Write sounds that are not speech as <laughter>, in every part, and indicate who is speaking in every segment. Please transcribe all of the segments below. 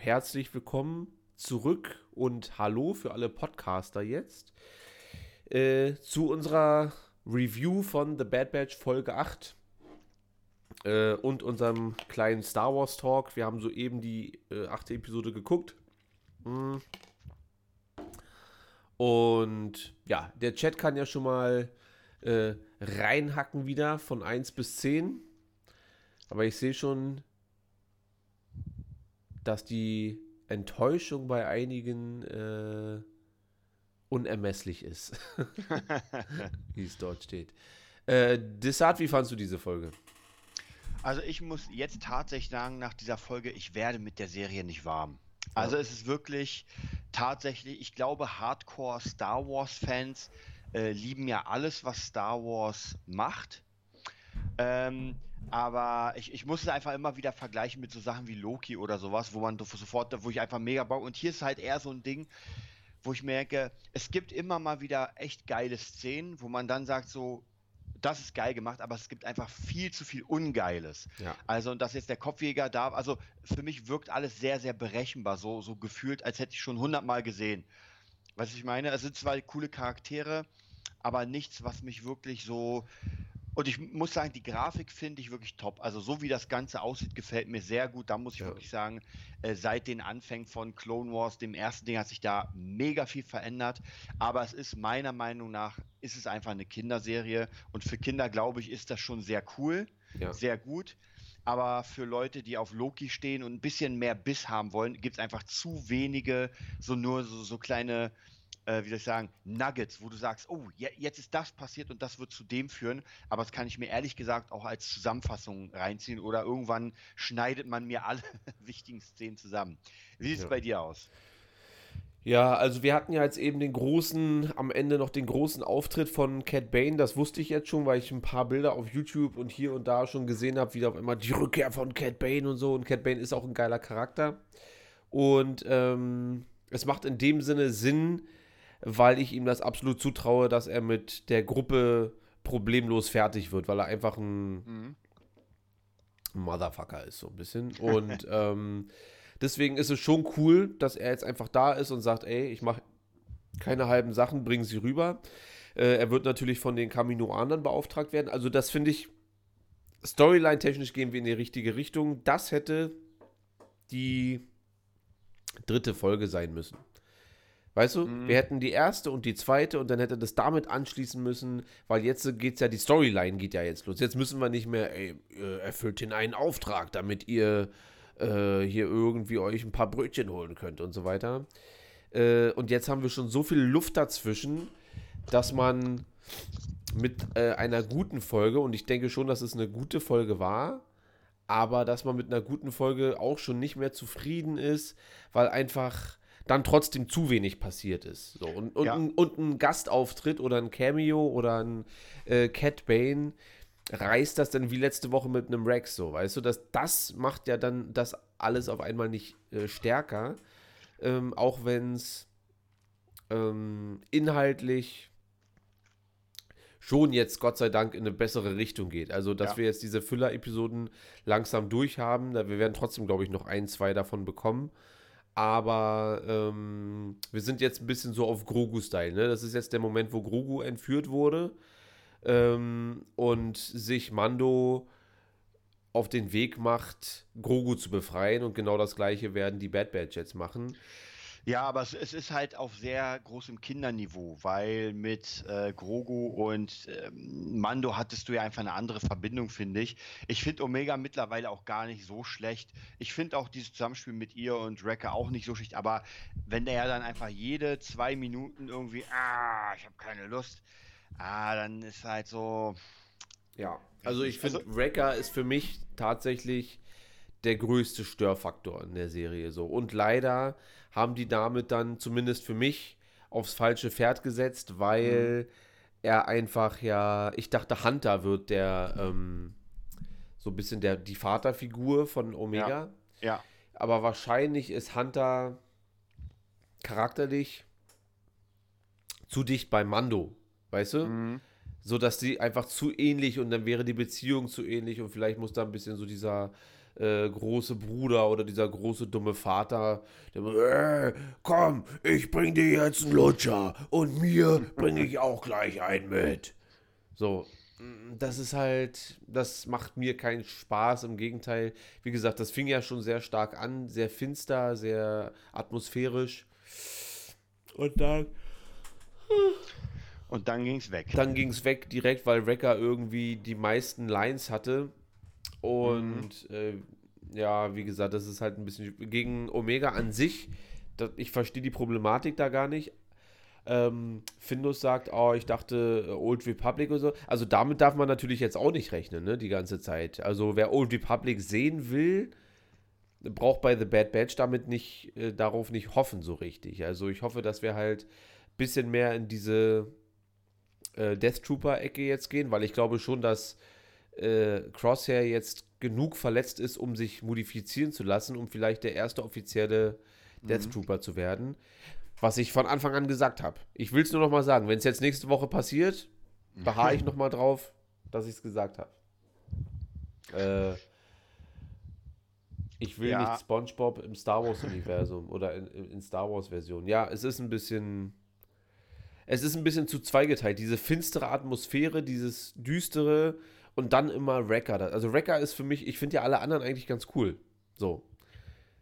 Speaker 1: Herzlich willkommen zurück und hallo für alle Podcaster jetzt äh, zu unserer Review von The Bad Batch Folge 8 äh, und unserem kleinen Star Wars Talk. Wir haben soeben die äh, achte Episode geguckt. Hm. Und ja, der Chat kann ja schon mal äh, reinhacken wieder von 1 bis 10. Aber ich sehe schon, dass die Enttäuschung bei einigen äh, unermesslich ist. <laughs> <laughs> wie es dort steht. Äh, Desart, wie fandest du diese Folge?
Speaker 2: Also ich muss jetzt tatsächlich sagen, nach dieser Folge, ich werde mit der Serie nicht warm. Also ja. es ist wirklich tatsächlich, ich glaube, Hardcore Star Wars Fans äh, lieben ja alles, was Star Wars macht. Ähm, aber ich, ich muss es einfach immer wieder vergleichen mit so Sachen wie Loki oder sowas, wo man sofort, wo ich einfach mega baue. Und hier ist halt eher so ein Ding, wo ich merke, es gibt immer mal wieder echt geile Szenen, wo man dann sagt so, das ist geil gemacht, aber es gibt einfach viel zu viel Ungeiles. Ja. Also, und dass jetzt der Kopfjäger da, also für mich wirkt alles sehr, sehr berechenbar, so, so gefühlt, als hätte ich schon hundertmal gesehen. Was ich meine, es sind zwar coole Charaktere, aber nichts, was mich wirklich so und ich muss sagen, die Grafik finde ich wirklich top. Also so wie das Ganze aussieht, gefällt mir sehr gut. Da muss ich ja. wirklich sagen, äh, seit den Anfängen von Clone Wars, dem ersten Ding, hat sich da mega viel verändert. Aber es ist meiner Meinung nach, ist es einfach eine Kinderserie. Und für Kinder, glaube ich, ist das schon sehr cool, ja. sehr gut. Aber für Leute, die auf Loki stehen und ein bisschen mehr Biss haben wollen, gibt es einfach zu wenige, so nur so, so kleine äh, wie soll ich sagen, Nuggets, wo du sagst, oh, je, jetzt ist das passiert und das wird zu dem führen, aber das kann ich mir ehrlich gesagt auch als Zusammenfassung reinziehen oder irgendwann schneidet man mir alle <laughs> wichtigen Szenen zusammen. Wie sieht es ja. bei dir aus?
Speaker 1: Ja, also wir hatten ja jetzt eben den großen, am Ende noch den großen Auftritt von Cat Bane. Das wusste ich jetzt schon, weil ich ein paar Bilder auf YouTube und hier und da schon gesehen habe, wie da auf immer die Rückkehr von Cat Bane und so. Und Cat Bane ist auch ein geiler Charakter. Und ähm, es macht in dem Sinne Sinn, weil ich ihm das absolut zutraue, dass er mit der Gruppe problemlos fertig wird, weil er einfach ein mhm. Motherfucker ist, so ein bisschen. <laughs> Und ähm, deswegen ist es schon cool, dass er jetzt einfach da ist und sagt, ey, ich mache keine halben Sachen, bringen sie rüber. Äh, er wird natürlich von den Kaminoanern beauftragt werden. Also das finde ich, Storyline-technisch gehen wir in die richtige Richtung. Das hätte die dritte Folge sein müssen. Weißt du, mhm. wir hätten die erste und die zweite und dann hätte das damit anschließen müssen, weil jetzt geht es ja, die Storyline geht ja jetzt los. Jetzt müssen wir nicht mehr, ey, erfüllt den einen Auftrag, damit ihr äh, hier irgendwie euch ein paar Brötchen holen könnt und so weiter. Äh, und jetzt haben wir schon so viel Luft dazwischen, dass man mit äh, einer guten Folge, und ich denke schon, dass es eine gute Folge war, aber dass man mit einer guten Folge auch schon nicht mehr zufrieden ist, weil einfach dann trotzdem zu wenig passiert ist. So, und, und, ja. ein, und ein Gastauftritt oder ein Cameo oder ein äh, Cat Bane reißt das dann wie letzte Woche mit einem Rex so, weißt du, dass das macht ja dann das alles auf einmal nicht äh, stärker, ähm, auch wenn es ähm, inhaltlich schon jetzt Gott sei Dank in eine bessere Richtung geht. Also, dass ja. wir jetzt diese Füller-Episoden langsam durchhaben, wir werden trotzdem, glaube ich, noch ein, zwei davon bekommen. Aber ähm, wir sind jetzt ein bisschen so auf Grogu-Style. Ne? Das ist jetzt der Moment, wo Grogu entführt wurde ähm, und sich Mando auf den Weg macht, Grogu zu befreien. Und genau das gleiche werden die Bad Bad jetzt machen.
Speaker 2: Ja, aber es, es, ist halt auf sehr großem Kinderniveau, weil mit äh, Grogu und ähm, Mando hattest du ja einfach eine andere Verbindung, finde ich. Ich finde Omega mittlerweile auch gar nicht so schlecht. Ich finde auch dieses Zusammenspiel mit ihr und Wrecker auch nicht so schlecht, aber wenn der ja dann einfach jede zwei Minuten irgendwie, ah, ich habe keine Lust, ah, dann ist halt so.
Speaker 1: Ja, also ich finde, also, Wrecker ist für mich tatsächlich der größte Störfaktor in der Serie so. Und leider haben die damit dann zumindest für mich aufs falsche Pferd gesetzt, weil mhm. er einfach ja, ich dachte, Hunter wird der ähm, so ein bisschen der, die Vaterfigur von Omega.
Speaker 2: Ja. ja.
Speaker 1: Aber wahrscheinlich ist Hunter charakterlich zu dicht bei Mando, weißt du? Mhm. So dass die einfach zu ähnlich und dann wäre die Beziehung zu ähnlich und vielleicht muss da ein bisschen so dieser äh, große Bruder oder dieser große dumme Vater, der äh, komm, ich bring dir jetzt einen Lutscher und mir bringe ich auch gleich einen mit. So, mm, das ist halt, das macht mir keinen Spaß. Im Gegenteil, wie gesagt, das fing ja schon sehr stark an, sehr finster, sehr atmosphärisch. Und dann.
Speaker 2: Und dann ging es weg.
Speaker 1: Dann ging es weg direkt, weil Wrecker irgendwie die meisten Lines hatte. Und mhm. äh, ja, wie gesagt, das ist halt ein bisschen gegen Omega an sich. Das, ich verstehe die Problematik da gar nicht. Ähm, Findus sagt, oh, ich dachte äh, Old Republic oder so. Also damit darf man natürlich jetzt auch nicht rechnen, ne, die ganze Zeit. Also wer Old Republic sehen will, braucht bei The Bad Batch damit nicht, äh, darauf nicht hoffen so richtig. Also ich hoffe, dass wir halt ein bisschen mehr in diese äh, Death Trooper-Ecke jetzt gehen, weil ich glaube schon, dass äh, Crosshair jetzt genug verletzt ist, um sich modifizieren zu lassen, um vielleicht der erste offizielle Death mhm. Trooper zu werden. Was ich von Anfang an gesagt habe. Ich will es nur noch mal sagen. Wenn es jetzt nächste Woche passiert, beharre ich noch mal drauf, dass ich es gesagt habe. Äh, ich will ja. nicht SpongeBob im Star Wars-Universum oder in, in Star Wars-Version. Ja, es ist ein bisschen. Es ist ein bisschen zu zweigeteilt. Diese finstere Atmosphäre, dieses düstere und dann immer Wrecker. Also Wrecker ist für mich, ich finde ja alle anderen eigentlich ganz cool. So.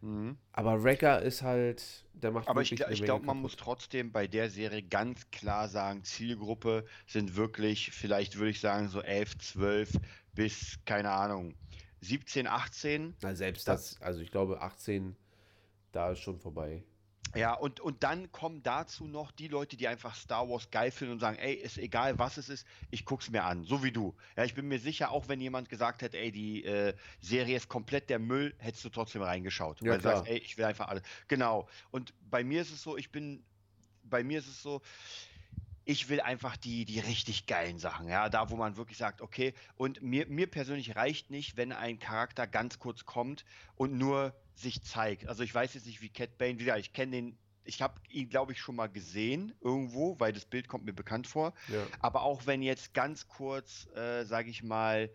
Speaker 1: Mhm. Aber Wrecker ist halt, der macht
Speaker 2: Aber ich, ich glaube, man muss trotzdem bei der Serie ganz klar sagen, Zielgruppe sind wirklich, vielleicht würde ich sagen, so 11, 12 bis, keine Ahnung, 17, 18.
Speaker 1: Na, selbst das, also ich glaube 18, da ist schon vorbei.
Speaker 2: Ja, und, und dann kommen dazu noch die Leute, die einfach Star Wars geil finden und sagen, ey, ist egal, was es ist, ich guck's mir an, so wie du. Ja, ich bin mir sicher, auch wenn jemand gesagt hätte, ey, die äh, Serie ist komplett der Müll, hättest du trotzdem reingeschaut. Ja, weil klar. du sagst, ey, ich will einfach alles. Genau. Und bei mir ist es so, ich bin, bei mir ist es so, ich will einfach die, die richtig geilen Sachen, ja, da wo man wirklich sagt, okay, und mir, mir persönlich reicht nicht, wenn ein Charakter ganz kurz kommt und nur sich zeigt. Also ich weiß jetzt nicht, wie Cat Bane, wie gesagt, ich kenne den, ich habe ihn, glaube ich, schon mal gesehen irgendwo, weil das Bild kommt mir bekannt vor. Ja. Aber auch wenn jetzt ganz kurz, äh, sage ich mal,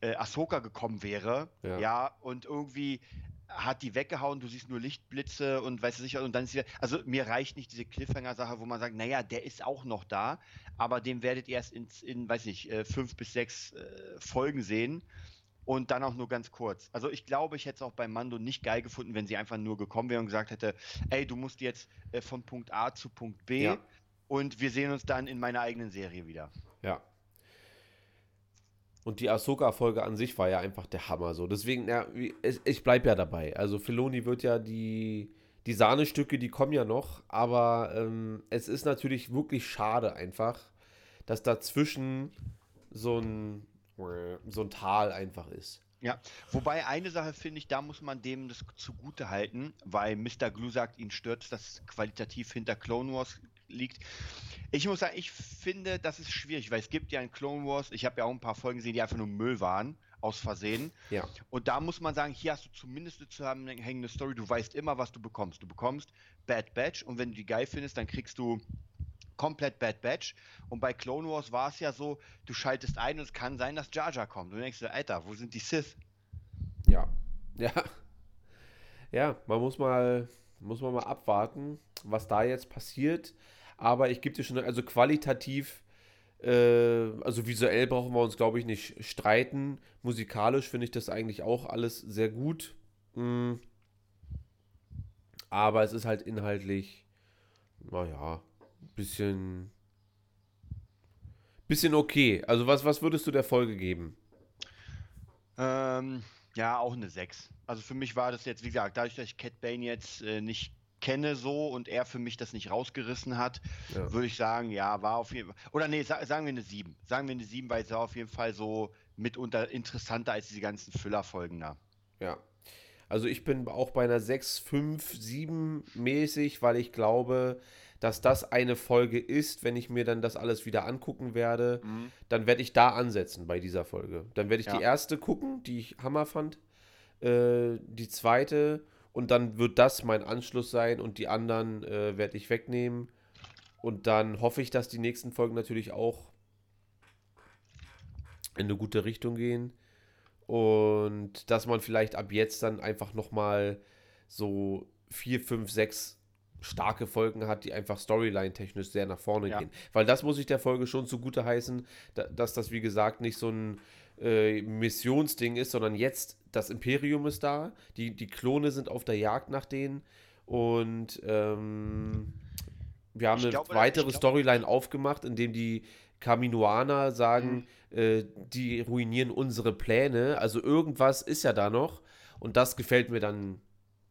Speaker 2: äh, Ahsoka gekommen wäre, ja. ja, und irgendwie hat die weggehauen, du siehst nur Lichtblitze und weißt du sicher, und dann ist wieder, also mir reicht nicht diese Cliffhanger-Sache, wo man sagt, naja, der ist auch noch da, aber den werdet ihr erst in, in weiß nicht, äh, fünf bis sechs äh, Folgen sehen und dann auch nur ganz kurz. Also ich glaube, ich hätte es auch bei Mando nicht geil gefunden, wenn sie einfach nur gekommen wäre und gesagt hätte, ey, du musst jetzt äh, von Punkt A zu Punkt B ja. und wir sehen uns dann in meiner eigenen Serie wieder.
Speaker 1: Ja, und die Ahsoka-Folge an sich war ja einfach der Hammer so. Deswegen, ja, ich bleibe ja dabei. Also Filoni wird ja die, die Sahnestücke, die kommen ja noch, aber ähm, es ist natürlich wirklich schade einfach, dass dazwischen so ein, so ein Tal einfach ist.
Speaker 2: Ja, wobei eine Sache finde ich, da muss man dem das zugute halten, weil Mr. Glue sagt, ihn stört, dass qualitativ hinter Clone Wars liegt. Ich muss sagen, ich finde, das ist schwierig, weil es gibt ja in Clone Wars, ich habe ja auch ein paar Folgen gesehen, die einfach nur Müll waren, aus Versehen. Ja. Und da muss man sagen, hier hast du zumindest eine zusammenhängende Story, du weißt immer, was du bekommst. Du bekommst Bad Batch und wenn du die geil findest, dann kriegst du komplett Bad Batch. Und bei Clone Wars war es ja so, du schaltest ein und es kann sein, dass Jar Jar kommt. Du denkst dir, Alter, wo sind die Sith?
Speaker 1: Ja. Ja. <laughs> Ja, man muss mal, muss man mal abwarten, was da jetzt passiert. Aber ich gebe dir schon, also qualitativ, äh, also visuell brauchen wir uns, glaube ich, nicht streiten. Musikalisch finde ich das eigentlich auch alles sehr gut. Mhm. Aber es ist halt inhaltlich, naja, bisschen, bisschen okay. Also was, was würdest du der Folge geben?
Speaker 2: Ähm, ja, auch eine 6. Also für mich war das jetzt, wie gesagt, dadurch, dass ich Cat Bane jetzt äh, nicht kenne so und er für mich das nicht rausgerissen hat, ja. würde ich sagen, ja, war auf jeden Fall. Oder nee, sa sagen wir eine 7. Sagen wir eine 7, weil es war auf jeden Fall so mitunter interessanter als diese ganzen Füllerfolgen da.
Speaker 1: Ja. Also ich bin auch bei einer 6, 5, 7 mäßig, weil ich glaube, dass das eine Folge ist, wenn ich mir dann das alles wieder angucken werde, mhm. dann werde ich da ansetzen bei dieser Folge. Dann werde ich ja. die erste gucken, die ich Hammer fand, äh, die zweite und dann wird das mein Anschluss sein und die anderen äh, werde ich wegnehmen. Und dann hoffe ich, dass die nächsten Folgen natürlich auch in eine gute Richtung gehen. Und dass man vielleicht ab jetzt dann einfach nochmal so vier, fünf, sechs starke Folgen hat, die einfach storyline-technisch sehr nach vorne ja. gehen. Weil das muss ich der Folge schon zugute heißen, dass das, wie gesagt, nicht so ein äh, Missionsding ist, sondern jetzt das Imperium ist da, die, die Klone sind auf der Jagd nach denen und ähm, wir haben ich eine glaube, weitere Storyline aufgemacht, in dem die Kaminoaner sagen, mhm. äh, die ruinieren unsere Pläne. Also irgendwas ist ja da noch und das gefällt mir dann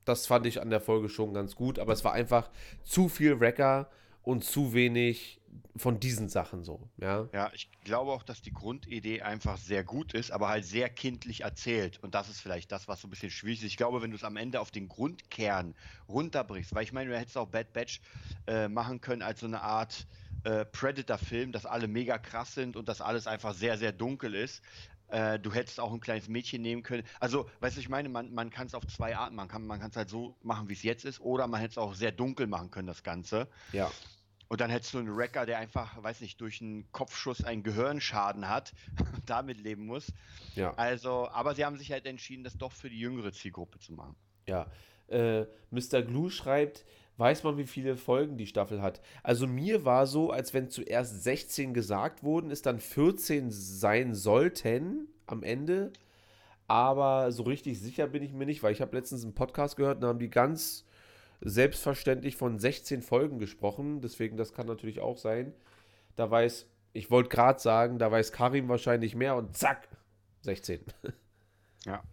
Speaker 1: das fand ich an der Folge schon ganz gut, aber es war einfach zu viel Wrecker und zu wenig von diesen Sachen so, ja.
Speaker 2: Ja, ich glaube auch, dass die Grundidee einfach sehr gut ist, aber halt sehr kindlich erzählt. Und das ist vielleicht das, was so ein bisschen schwierig ist. Ich glaube, wenn du es am Ende auf den Grundkern runterbrichst, weil ich meine, du hättest auch Bad Batch äh, machen können als so eine Art äh, Predator-Film, dass alle mega krass sind und dass alles einfach sehr, sehr dunkel ist. Äh, du hättest auch ein kleines Mädchen nehmen können. Also, weißt du, ich meine, man, man kann es auf zwei Arten machen. Man kann es halt so machen, wie es jetzt ist, oder man hätte es auch sehr dunkel machen können, das Ganze.
Speaker 1: Ja.
Speaker 2: Und dann hättest du einen Wrecker, der einfach, weiß nicht, durch einen Kopfschuss einen Gehirnschaden hat und <laughs> damit leben muss.
Speaker 1: Ja.
Speaker 2: Also, aber sie haben sich halt entschieden, das doch für die jüngere Zielgruppe zu machen.
Speaker 1: Ja. Äh, Mr. Glue schreibt, weiß man, wie viele Folgen die Staffel hat. Also mir war so, als wenn zuerst 16 gesagt wurden, es dann 14 sein sollten am Ende. Aber so richtig sicher bin ich mir nicht, weil ich habe letztens einen Podcast gehört und haben die ganz selbstverständlich von 16 Folgen gesprochen. Deswegen, das kann natürlich auch sein. Da weiß, ich wollte gerade sagen, da weiß Karim wahrscheinlich mehr und zack, 16.
Speaker 2: Ja.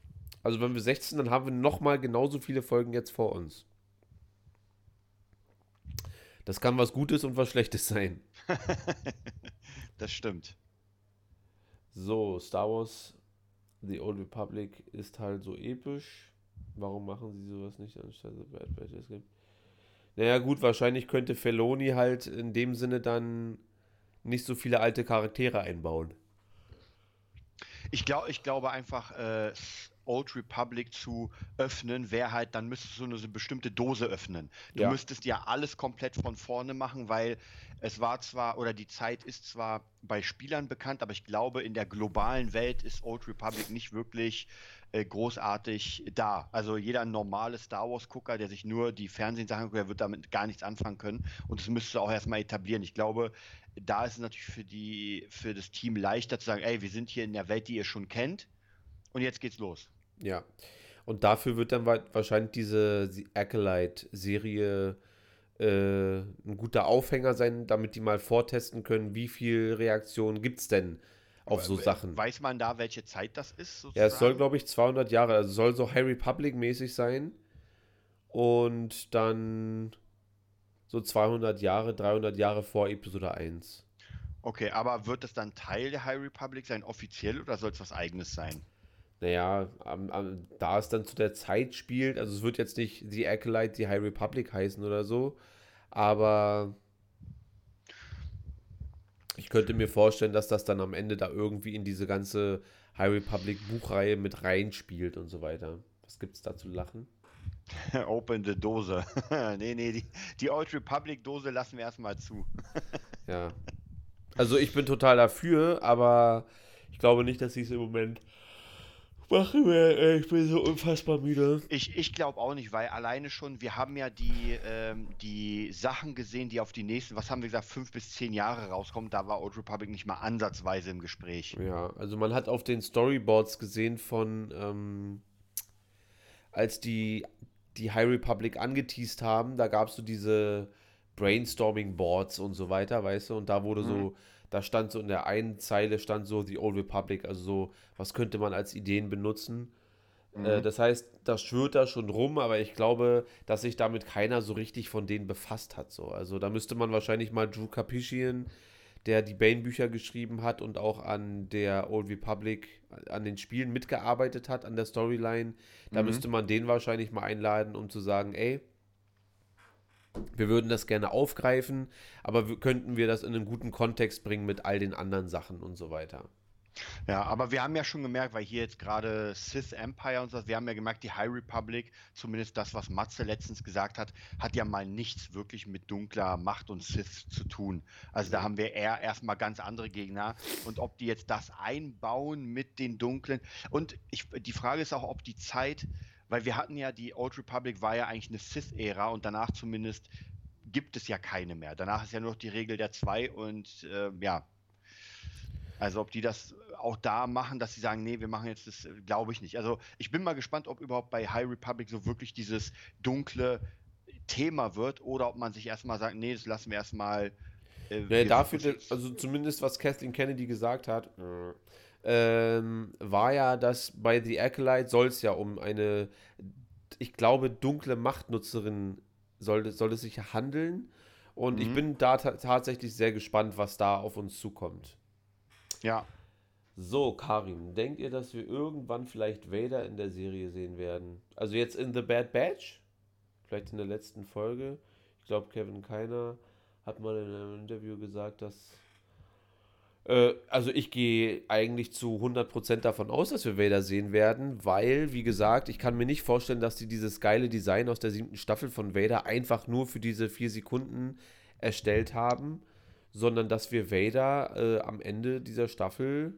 Speaker 1: Also wenn wir 16, dann haben wir nochmal genauso viele Folgen jetzt vor uns. Das kann was Gutes und was Schlechtes sein. <laughs>
Speaker 2: das stimmt.
Speaker 1: So, Star Wars The Old Republic ist halt so episch. Warum machen sie sowas nicht anstatt Batch Escape? Naja, gut, wahrscheinlich könnte Feloni halt in dem Sinne dann nicht so viele alte Charaktere einbauen.
Speaker 2: Ich, glaub, ich glaube einfach, äh, Old Republic zu öffnen, wäre halt, dann müsstest du eine, eine bestimmte Dose öffnen. Du ja. müsstest ja alles komplett von vorne machen, weil es war zwar, oder die Zeit ist zwar bei Spielern bekannt, aber ich glaube, in der globalen Welt ist Old Republic nicht wirklich äh, großartig da. Also jeder normale Star Wars-Gucker, der sich nur die Fernsehsachen guckt, der wird damit gar nichts anfangen können. Und das müsstest du auch erstmal etablieren. Ich glaube, da ist es natürlich für, die, für das Team leichter zu sagen, ey, wir sind hier in der Welt, die ihr schon kennt. Und jetzt geht's los.
Speaker 1: Ja. Und dafür wird dann wahrscheinlich diese Acolyte-Serie äh, ein guter Aufhänger sein, damit die mal vortesten können, wie viel Reaktionen gibt es denn auf so Sachen.
Speaker 2: Weiß man da, welche Zeit das ist?
Speaker 1: Sozusagen? Ja, es soll, glaube ich, 200 Jahre, also soll so High Republic-mäßig sein. Und dann so 200 Jahre, 300 Jahre vor Episode 1.
Speaker 2: Okay, aber wird das dann Teil der High Republic sein, offiziell, oder soll es was Eigenes sein?
Speaker 1: Naja, am, am, da es dann zu der Zeit spielt, also es wird jetzt nicht The Acolyte, die High Republic heißen oder so, aber ich könnte mir vorstellen, dass das dann am Ende da irgendwie in diese ganze High Republic Buchreihe mit reinspielt und so weiter. Was gibt es da zu lachen? <laughs>
Speaker 2: Open the Dose. <laughs> nee, nee, die, die Old Republic Dose lassen wir erstmal zu. <laughs>
Speaker 1: ja. Also ich bin total dafür, aber ich glaube nicht, dass ich es im Moment Machen wir, ey, ich bin so unfassbar müde.
Speaker 2: Ich, ich glaube auch nicht, weil alleine schon, wir haben ja die, ähm, die Sachen gesehen, die auf die nächsten, was haben wir gesagt, fünf bis zehn Jahre rauskommen. Da war Old Republic nicht mal ansatzweise im Gespräch.
Speaker 1: Ja, also man hat auf den Storyboards gesehen von, ähm, als die, die High Republic angeteased haben, da gab es so diese Brainstorming-Boards und so weiter, weißt du, und da wurde mhm. so da stand so in der einen Zeile stand so The Old Republic, also so, was könnte man als Ideen benutzen. Äh, mhm. Äh, das heißt, das schwört da schon rum, aber ich glaube, dass sich damit keiner so richtig von denen befasst hat. So. Also da müsste man wahrscheinlich mal Drew Capishian, der die Bane-Bücher geschrieben hat und auch an der Old Republic, an den Spielen mitgearbeitet hat, an der Storyline, da mhm. müsste man den wahrscheinlich mal einladen, um zu sagen, ey, wir würden das gerne aufgreifen, aber könnten wir das in einen guten Kontext bringen mit all den anderen Sachen und so weiter.
Speaker 2: Ja, aber wir haben ja schon gemerkt, weil hier jetzt gerade Sith Empire und so, wir haben ja gemerkt, die High Republic, zumindest das, was Matze letztens gesagt hat, hat ja mal nichts wirklich mit dunkler Macht und Sith zu tun. Also da haben wir eher erstmal ganz andere Gegner und ob die jetzt das einbauen mit den dunklen und ich, die Frage ist auch, ob die Zeit, weil wir hatten ja die Old Republic war ja eigentlich eine Sith-Ära und danach zumindest gibt es ja keine mehr. Danach ist ja nur noch die Regel der zwei und äh, ja, also ob die das auch da machen, dass sie sagen, nee, wir machen jetzt das, glaube ich nicht. Also ich bin mal gespannt, ob überhaupt bei High Republic so wirklich dieses dunkle Thema wird oder ob man sich erstmal sagt, nee, das lassen wir erstmal.
Speaker 1: Äh, nee, dafür, also zumindest was Kathleen Kennedy gesagt hat, ähm, war ja, dass bei The Acolyte soll es ja um eine, ich glaube, dunkle Machtnutzerin soll, soll es sich handeln. Und mhm. ich bin da tatsächlich sehr gespannt, was da auf uns zukommt.
Speaker 2: Ja.
Speaker 1: So, Karim, denkt ihr, dass wir irgendwann vielleicht Vader in der Serie sehen werden? Also jetzt in The Bad Batch? Vielleicht in der letzten Folge? Ich glaube, Kevin Keiner hat mal in einem Interview gesagt, dass. Äh, also ich gehe eigentlich zu 100% davon aus, dass wir Vader sehen werden, weil, wie gesagt, ich kann mir nicht vorstellen, dass die dieses geile Design aus der siebten Staffel von Vader einfach nur für diese vier Sekunden erstellt haben sondern dass wir Vader äh, am Ende dieser Staffel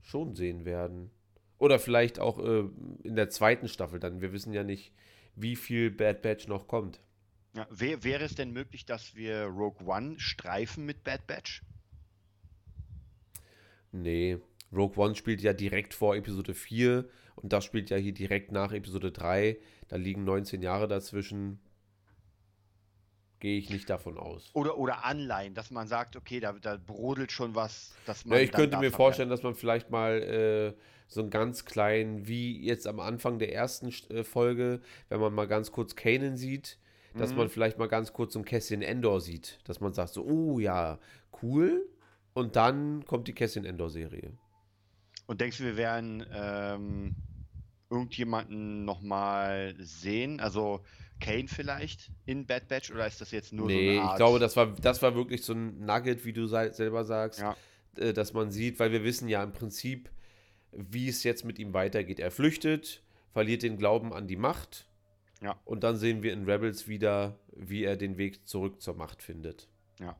Speaker 1: schon sehen werden. Oder vielleicht auch äh, in der zweiten Staffel dann. Wir wissen ja nicht, wie viel Bad Batch noch kommt.
Speaker 2: Ja, wär, wäre es denn möglich, dass wir Rogue One streifen mit Bad Batch?
Speaker 1: Nee. Rogue One spielt ja direkt vor Episode 4 und das spielt ja hier direkt nach Episode 3. Da liegen 19 Jahre dazwischen. Gehe ich nicht davon aus.
Speaker 2: Oder, oder Anleihen, dass man sagt, okay, da, da brodelt schon was.
Speaker 1: Dass man ja, ich könnte mir vorstellen, dass man vielleicht mal äh, so einen ganz kleinen, wie jetzt am Anfang der ersten äh, Folge, wenn man mal ganz kurz Kanan sieht, dass mhm. man vielleicht mal ganz kurz so ein Kästchen Endor sieht. Dass man sagt so, oh ja, cool. Und dann kommt die Kästchen Endor-Serie.
Speaker 2: Und denkst du, wir werden ähm, irgendjemanden nochmal sehen? Also Kane vielleicht in Bad Batch oder ist das jetzt nur
Speaker 1: nee, so eine Art? ich glaube, das war, das war wirklich so ein Nugget, wie du selber sagst, ja. äh, dass man sieht, weil wir wissen ja im Prinzip, wie es jetzt mit ihm weitergeht. Er flüchtet, verliert den Glauben an die Macht
Speaker 2: ja.
Speaker 1: und dann sehen wir in Rebels wieder, wie er den Weg zurück zur Macht findet.
Speaker 2: Ja.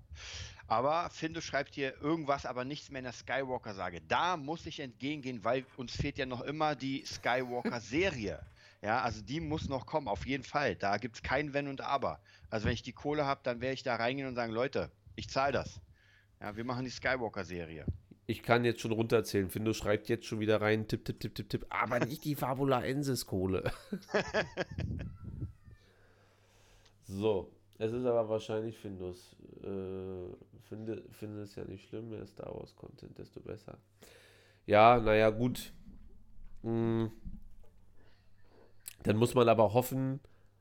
Speaker 2: Aber Findo schreibt hier irgendwas, aber nichts mehr in der Skywalker-Sage. Da muss ich entgegengehen, weil uns fehlt ja noch immer die Skywalker-Serie. <laughs> Ja, also die muss noch kommen, auf jeden Fall. Da gibt es kein Wenn und Aber. Also wenn ich die Kohle habe, dann werde ich da reingehen und sagen, Leute, ich zahle das. Ja, wir machen die Skywalker-Serie.
Speaker 1: Ich kann jetzt schon runterzählen. Findus schreibt jetzt schon wieder rein, tipp, tipp, tipp, tipp, tipp. Aber nicht die Fabula Ensis-Kohle. <laughs> so, es ist aber wahrscheinlich Findus. Äh, finde, finde es ja nicht schlimm, mehr Star Wars-Content, desto besser. Ja, naja, gut. Hm dann muss man aber hoffen,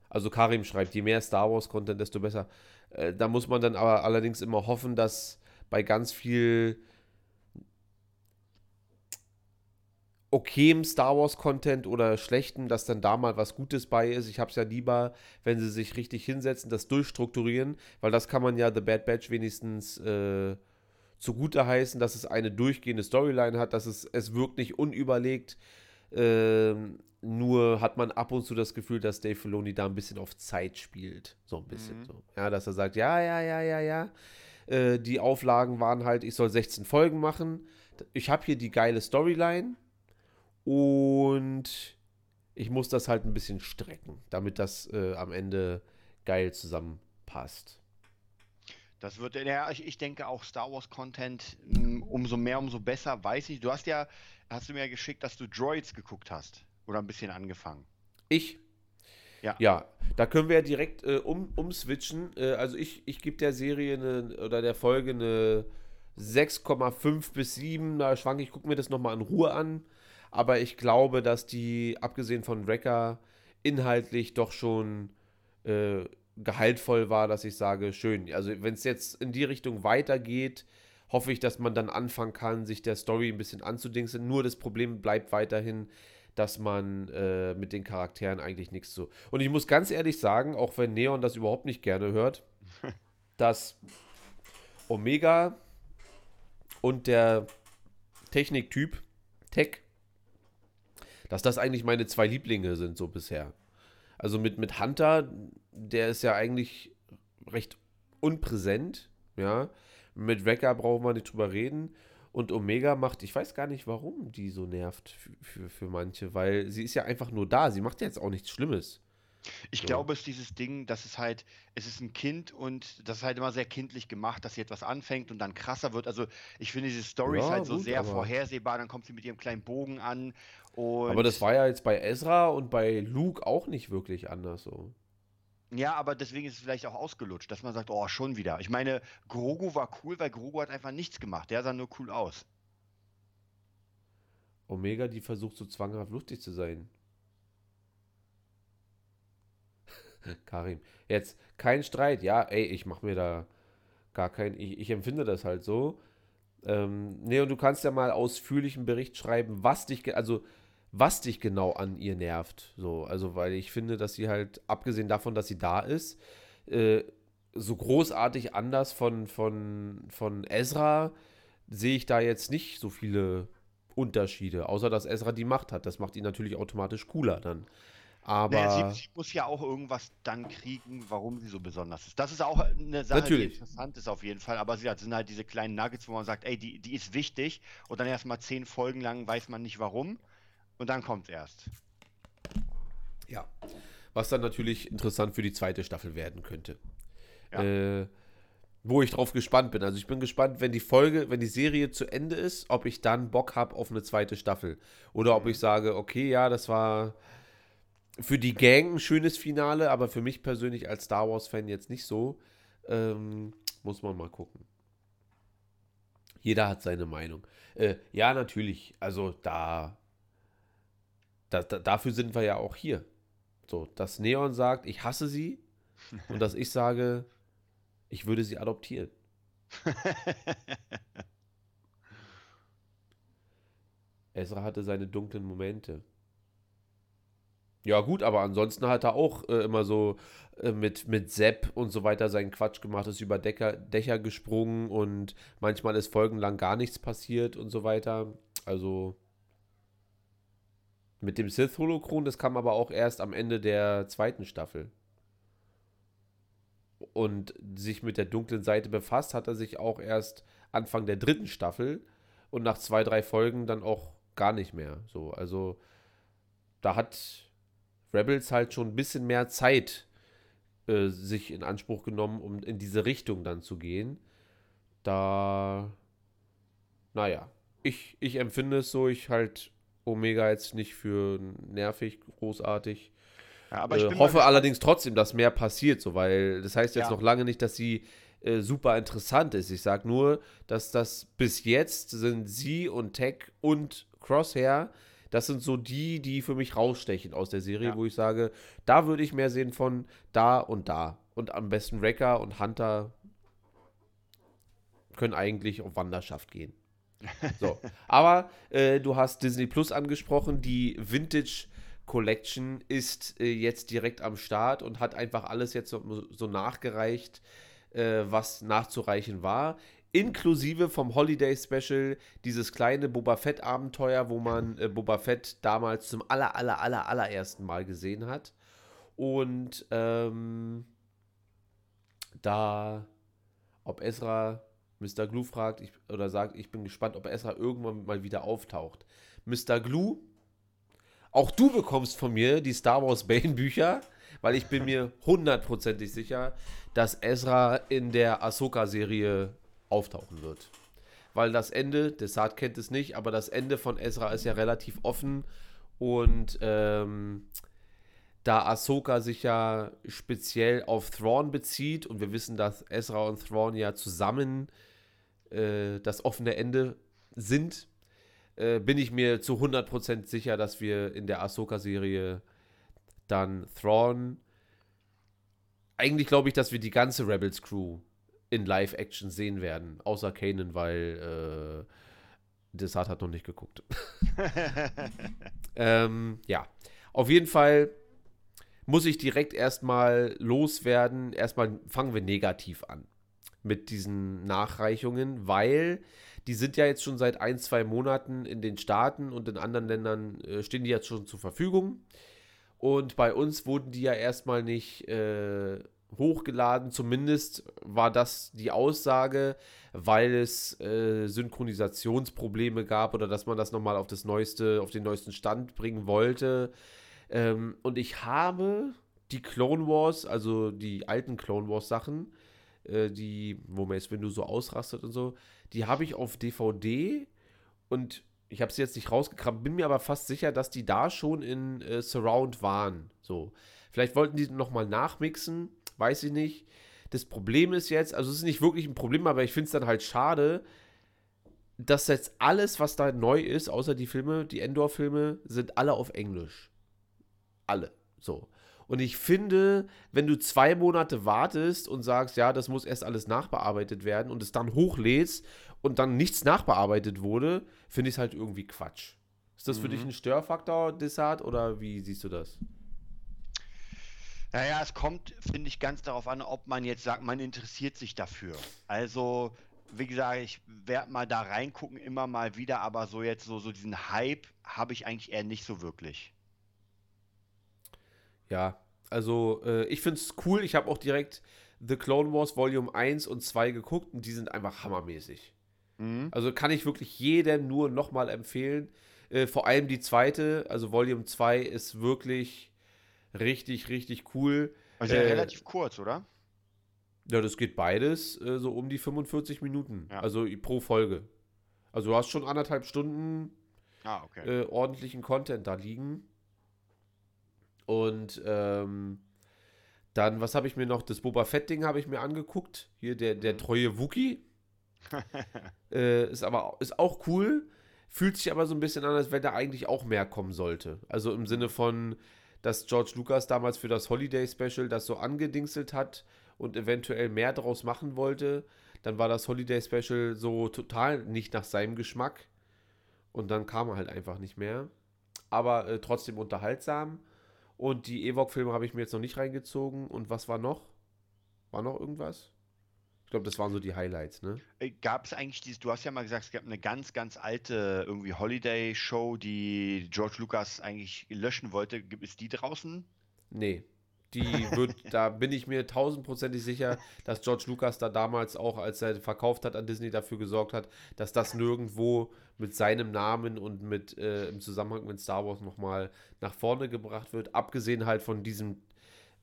Speaker 1: also Karim schreibt, je mehr Star Wars-Content, desto besser. Äh, da muss man dann aber allerdings immer hoffen, dass bei ganz viel okayem Star Wars-Content oder schlechtem, dass dann da mal was Gutes bei ist. Ich habe es ja lieber, wenn sie sich richtig hinsetzen, das durchstrukturieren, weil das kann man ja The Bad Batch wenigstens äh, zugute heißen, dass es eine durchgehende Storyline hat, dass es, es wirkt nicht unüberlegt. Ähm, nur hat man ab und zu das Gefühl, dass Dave Filoni da ein bisschen auf Zeit spielt. So ein bisschen mhm. so. Ja, dass er sagt, ja, ja, ja, ja, ja. Äh, die Auflagen waren halt, ich soll 16 Folgen machen. Ich habe hier die geile Storyline und ich muss das halt ein bisschen strecken, damit das äh, am Ende geil zusammenpasst.
Speaker 2: Das wird, ja, ich, ich denke auch Star Wars Content, mm, umso mehr, umso besser, weiß ich. Du hast ja, hast du mir geschickt, dass du Droids geguckt hast. Oder ein bisschen angefangen?
Speaker 1: Ich? Ja. Ja, da können wir ja direkt äh, um, umswitchen. Äh, also ich, ich gebe der Serie eine, oder der Folge eine 6,5 bis 7. Da schwanke ich, gucke mir das nochmal in Ruhe an. Aber ich glaube, dass die, abgesehen von Wrecker, inhaltlich doch schon äh, gehaltvoll war, dass ich sage, schön. Also wenn es jetzt in die Richtung weitergeht, hoffe ich, dass man dann anfangen kann, sich der Story ein bisschen anzudingsen. Nur das Problem bleibt weiterhin, dass man äh, mit den Charakteren eigentlich nichts so. Und ich muss ganz ehrlich sagen, auch wenn Neon das überhaupt nicht gerne hört, <laughs> dass Omega und der Techniktyp, Tech, dass das eigentlich meine zwei Lieblinge sind so bisher. Also mit, mit Hunter, der ist ja eigentlich recht unpräsent, ja. Mit Wrecker brauchen wir nicht drüber reden. Und Omega macht, ich weiß gar nicht, warum die so nervt für, für, für manche, weil sie ist ja einfach nur da. Sie macht ja jetzt auch nichts Schlimmes.
Speaker 2: Ich so. glaube, es ist dieses Ding, dass es halt, es ist ein Kind und das ist halt immer sehr kindlich gemacht, dass sie etwas anfängt und dann krasser wird. Also ich finde diese Story ja, ist halt so gut, sehr vorhersehbar, dann kommt sie mit ihrem kleinen Bogen an.
Speaker 1: aber das war ja jetzt bei Ezra und bei Luke auch nicht wirklich anders so.
Speaker 2: Ja, aber deswegen ist es vielleicht auch ausgelutscht, dass man sagt, oh, schon wieder. Ich meine, Grogu war cool, weil Grogu hat einfach nichts gemacht. Der sah nur cool aus.
Speaker 1: Omega, die versucht so zwanghaft lustig zu sein. <laughs> Karim, jetzt kein Streit. Ja, ey, ich mach mir da gar kein. Ich, ich empfinde das halt so. Ähm, nee, und du kannst ja mal ausführlichen Bericht schreiben, was dich. Also was dich genau an ihr nervt. So, also, weil ich finde, dass sie halt, abgesehen davon, dass sie da ist, äh, so großartig anders von, von, von Ezra sehe ich da jetzt nicht so viele Unterschiede, außer dass Ezra die Macht hat. Das macht ihn natürlich automatisch cooler dann. Aber naja,
Speaker 2: sie, sie, muss ja auch irgendwas dann kriegen, warum sie so besonders ist. Das ist auch eine Sache,
Speaker 1: Natürlich.
Speaker 2: die interessant ist auf jeden Fall. Aber sie sind halt diese kleinen Nuggets, wo man sagt, ey, die, die ist wichtig. Und dann erstmal zehn Folgen lang weiß man nicht warum. Und dann kommt erst.
Speaker 1: Ja. Was dann natürlich interessant für die zweite Staffel werden könnte. Ja. Äh, wo ich drauf gespannt bin. Also ich bin gespannt, wenn die Folge, wenn die Serie zu Ende ist, ob ich dann Bock habe auf eine zweite Staffel. Oder ob ich sage, okay, ja, das war für die Gang ein schönes Finale, aber für mich persönlich als Star Wars-Fan jetzt nicht so. Ähm, muss man mal gucken. Jeder hat seine Meinung. Äh, ja, natürlich. Also da da, da, dafür sind wir ja auch hier. So, dass Neon sagt, ich hasse sie <laughs> und dass ich sage, ich würde sie adoptieren. <laughs> Ezra hatte seine dunklen Momente. Ja, gut, aber ansonsten hat er auch äh, immer so äh, mit, mit Sepp und so weiter seinen Quatsch gemacht, ist über Decker, Dächer gesprungen und manchmal ist folgenlang gar nichts passiert und so weiter. Also, mit dem Sith Holocron, das kam aber auch erst am Ende der zweiten Staffel. Und sich mit der dunklen Seite befasst, hat er sich auch erst Anfang der dritten Staffel und nach zwei, drei Folgen dann auch gar nicht mehr. So, also da hat Rebels halt schon ein bisschen mehr Zeit äh, sich in Anspruch genommen, um in diese Richtung dann zu gehen. Da, naja, ich, ich empfinde es so, ich halt Omega jetzt nicht für nervig, großartig. Ja, aber ich äh, hoffe allerdings trotzdem, dass mehr passiert, so, weil das heißt jetzt ja. noch lange nicht, dass sie äh, super interessant ist. Ich sage nur, dass das bis jetzt sind sie und Tech und Crosshair, das sind so die, die für mich rausstechen aus der Serie, ja. wo ich sage, da würde ich mehr sehen von da und da. Und am besten Wrecker und Hunter können eigentlich auf Wanderschaft gehen. <laughs> So. Aber äh, du hast Disney Plus angesprochen, die Vintage Collection ist äh, jetzt direkt am Start und hat einfach alles jetzt so, so nachgereicht, äh, was nachzureichen war. Inklusive vom Holiday Special dieses kleine Boba Fett Abenteuer, wo man äh, Boba Fett damals zum aller, aller, aller, allerersten Mal gesehen hat. Und ähm, da, ob Ezra Mr. Glue fragt ich, oder sagt, ich bin gespannt, ob Ezra irgendwann mal wieder auftaucht. Mr. Glue, auch du bekommst von mir die Star Wars Bane Bücher, weil ich bin mir hundertprozentig sicher, dass Ezra in der Ahsoka-Serie auftauchen wird. Weil das Ende, Desart kennt es nicht, aber das Ende von Ezra ist ja relativ offen und ähm, da Ahsoka sich ja speziell auf Thrawn bezieht und wir wissen, dass Ezra und Thrawn ja zusammen äh, das offene Ende sind, äh, bin ich mir zu 100% sicher, dass wir in der Ahsoka-Serie dann Thrawn. Eigentlich glaube ich, dass wir die ganze Rebels-Crew in Live-Action sehen werden, außer Kanan, weil äh, Desart hat noch nicht geguckt. <laughs> ähm, ja, auf jeden Fall muss ich direkt erstmal loswerden. Erstmal fangen wir negativ an. mit diesen Nachreichungen, weil die sind ja jetzt schon seit ein, zwei Monaten in den Staaten und in anderen Ländern äh, stehen die jetzt schon zur Verfügung. Und bei uns wurden die ja erstmal nicht äh, hochgeladen. Zumindest war das die Aussage, weil es äh, Synchronisationsprobleme gab oder dass man das nochmal auf das neueste, auf den neuesten Stand bringen wollte. Ähm, und ich habe die Clone Wars, also die alten Clone Wars Sachen, äh, die, wo man jetzt, wenn du so ausrastet und so, die habe ich auf DVD und ich habe sie jetzt nicht rausgekramt, bin mir aber fast sicher, dass die da schon in äh, Surround waren. So. Vielleicht wollten die nochmal nachmixen, weiß ich nicht. Das Problem ist jetzt, also es ist nicht wirklich ein Problem, aber ich finde es dann halt schade, dass jetzt alles, was da neu ist, außer die Filme, die Endor-Filme, sind alle auf Englisch. Alle. So. Und ich finde, wenn du zwei Monate wartest und sagst, ja, das muss erst alles nachbearbeitet werden und es dann hochlädst und dann nichts nachbearbeitet wurde, finde ich es halt irgendwie Quatsch. Ist das mhm. für dich mhm. ein Störfaktor, Dessart, oder wie siehst du das?
Speaker 2: Naja, es kommt, finde ich, ganz darauf an, ob man jetzt sagt, man interessiert sich dafür. Also, wie gesagt, ich werde mal da reingucken, immer mal wieder, aber so jetzt so, so diesen Hype habe ich eigentlich eher nicht so wirklich.
Speaker 1: Ja, also äh, ich finde es cool. Ich habe auch direkt The Clone Wars Volume 1 und 2 geguckt und die sind einfach hammermäßig. Mhm. Also kann ich wirklich jedem nur nochmal empfehlen. Äh, vor allem die zweite, also Volume 2 ist wirklich richtig, richtig cool.
Speaker 2: Also äh, relativ kurz, oder?
Speaker 1: Ja, das geht beides äh, so um die 45 Minuten. Ja. Also pro Folge. Also du hast schon anderthalb Stunden ah, okay. Äh, ordentlichen Content da liegen. Und ähm, dann, was habe ich mir noch? Das Boba Fett-Ding habe ich mir angeguckt. Hier der, der mhm. treue Wookie. <laughs> äh, ist aber ist auch cool. Fühlt sich aber so ein bisschen an, als wenn da eigentlich auch mehr kommen sollte. Also im Sinne von, dass George Lucas damals für das Holiday Special das so angedingselt hat und eventuell mehr draus machen wollte. Dann war das Holiday Special so total nicht nach seinem Geschmack. Und dann kam er halt einfach nicht mehr. Aber äh, trotzdem unterhaltsam. Und die Ewok-Filme habe ich mir jetzt noch nicht reingezogen. Und was war noch? War noch irgendwas? Ich glaube, das waren so die Highlights, ne?
Speaker 2: Äh, gab es eigentlich dieses, du hast ja mal gesagt, es gab eine ganz, ganz alte irgendwie Holiday-Show, die George Lucas eigentlich löschen wollte. Gibt es die draußen?
Speaker 1: Nee. Die wird, <laughs> da bin ich mir tausendprozentig sicher, dass George Lucas da damals auch, als er verkauft hat an Disney, dafür gesorgt hat, dass das nirgendwo mit seinem Namen und mit äh, im Zusammenhang mit Star Wars nochmal nach vorne gebracht wird. Abgesehen halt von diesem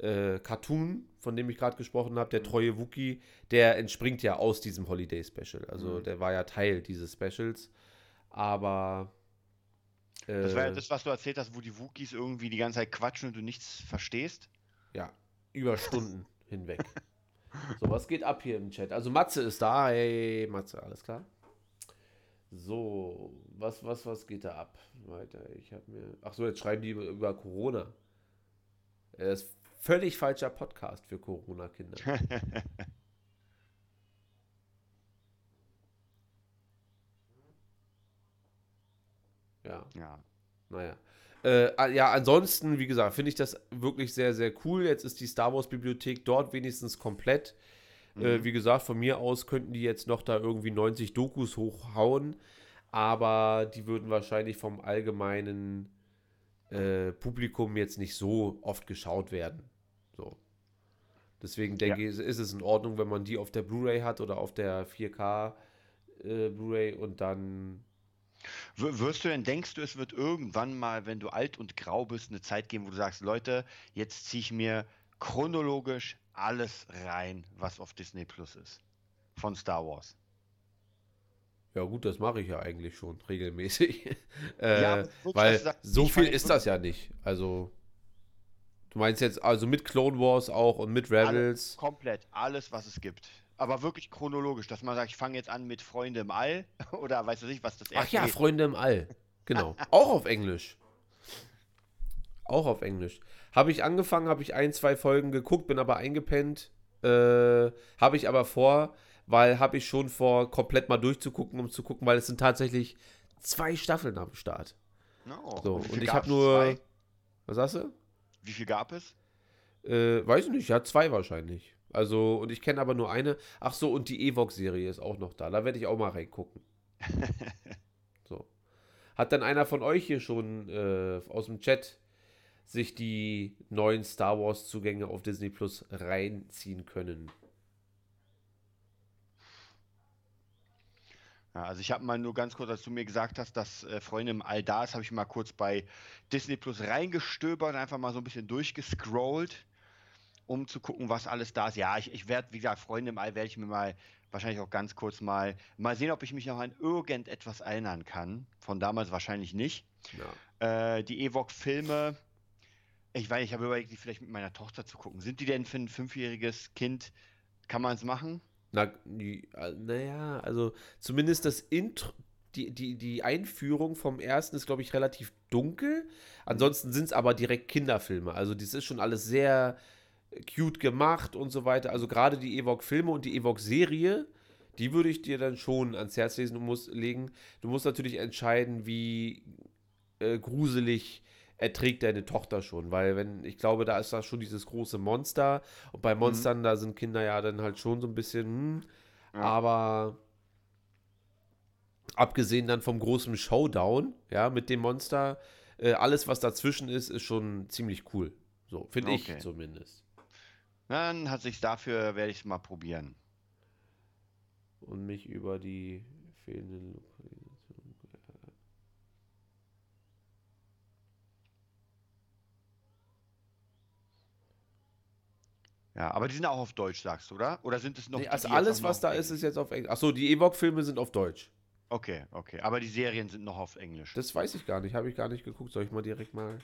Speaker 1: äh, Cartoon, von dem ich gerade gesprochen habe, der mhm. treue Wookie, der entspringt ja aus diesem Holiday Special. Also mhm. der war ja Teil dieses Specials. Aber.
Speaker 2: Äh, das war ja das, was du erzählt hast, wo die Wookies irgendwie die ganze Zeit quatschen und du nichts verstehst.
Speaker 1: Ja, über Stunden <laughs> hinweg. So, was geht ab hier im Chat? Also Matze ist da. Hey, Matze, alles klar? So, was, was, was geht da ab? Weiter, ich habe mir. Ach so, jetzt schreiben die über, über Corona. Das ist völlig falscher Podcast für Corona-Kinder. <laughs> ja. Ja. Naja. Äh, ja, ansonsten, wie gesagt, finde ich das wirklich sehr, sehr cool. Jetzt ist die Star Wars-Bibliothek dort wenigstens komplett. Äh, mhm. Äh, wie gesagt, von mir aus könnten die jetzt noch da irgendwie 90 Dokus hochhauen, aber die würden wahrscheinlich vom allgemeinen äh, Publikum jetzt nicht so oft geschaut werden. So. Deswegen denke ja. ich, ist es in Ordnung, wenn man die auf der Blu-ray hat oder auf der 4K äh, Blu-ray und dann.
Speaker 2: Wirst du denn, denkst du, es wird irgendwann mal, wenn du alt und grau bist, eine Zeit geben, wo du sagst, Leute, jetzt ziehe ich mir chronologisch alles rein, was auf Disney Plus ist. Von Star Wars.
Speaker 1: Ja, gut, das mache ich ja eigentlich schon regelmäßig. <laughs> äh, ja, weil so viel ist das ja nicht. Also. Du meinst jetzt also mit Clone Wars auch und mit Rebels?
Speaker 2: Alles, komplett, alles, was es gibt. Aber wirklich chronologisch, dass man sagt, ich fange jetzt an mit Freunde im All <laughs> oder weißt du nicht, was das
Speaker 1: ist. Ach ja, geht. Freunde im All. Genau. <laughs> auch auf Englisch. Auch auf Englisch. Habe ich angefangen, habe ich ein, zwei Folgen geguckt, bin aber eingepennt. Äh, habe ich aber vor, weil habe ich schon vor, komplett mal durchzugucken, um zu gucken, weil es sind tatsächlich zwei Staffeln am Start. No. So, und, und ich habe nur. Zwei? Was sagst du?
Speaker 2: Wie viel gab es?
Speaker 1: Äh, weiß ich nicht, ja, zwei wahrscheinlich. Also, und ich kenne aber nur eine. Ach so, und die Evox-Serie ist auch noch da. Da werde ich auch mal reingucken. <laughs> so. Hat dann einer von euch hier schon äh, aus dem Chat sich die neuen Star Wars-Zugänge auf Disney Plus reinziehen können?
Speaker 2: Ja, also ich habe mal nur ganz kurz, als du mir gesagt hast, dass äh, Freunde im All da ist, habe ich mal kurz bei Disney Plus reingestöbert und einfach mal so ein bisschen durchgescrollt, um zu gucken, was alles da ist. Ja, ich, ich werde, wie gesagt, Freunde im All werde ich mir mal wahrscheinlich auch ganz kurz mal mal sehen, ob ich mich noch an irgendetwas erinnern kann. Von damals wahrscheinlich nicht. Ja. Äh, die Ewok-Filme, ich weiß, ich habe überlegt, die vielleicht mit meiner Tochter zu gucken. Sind die denn für ein fünfjähriges Kind, kann man es machen?
Speaker 1: Na, naja, also zumindest das Intro, die, die, die Einführung vom ersten ist, glaube ich, relativ dunkel. Ansonsten sind es aber direkt Kinderfilme. Also, das ist schon alles sehr cute gemacht und so weiter. Also, gerade die Ewok-Filme und die Ewok-Serie, die würde ich dir dann schon ans Herz lesen und muss, legen. Du musst natürlich entscheiden, wie äh, gruselig erträgt deine Tochter schon, weil wenn, ich glaube, da ist da schon dieses große Monster und bei mhm. Monstern, mhm. da sind Kinder ja dann halt schon so ein bisschen, hm, ja. aber abgesehen dann vom großen Showdown, ja, mit dem Monster, äh, alles, was dazwischen ist, ist schon ziemlich cool. So, finde okay. ich zumindest.
Speaker 2: Dann hat sich dafür, werde ich es mal probieren.
Speaker 1: Und mich über die fehlenden
Speaker 2: Ja, aber die sind auch auf Deutsch, sagst du, oder? Oder sind es noch. Nee,
Speaker 1: also alles, was da ist, ist jetzt auf Englisch. Achso, die Ewok-Filme sind auf Deutsch.
Speaker 2: Okay, okay. Aber die Serien sind noch auf Englisch.
Speaker 1: Das weiß ich gar nicht, habe ich gar nicht geguckt. Soll ich mal direkt mal,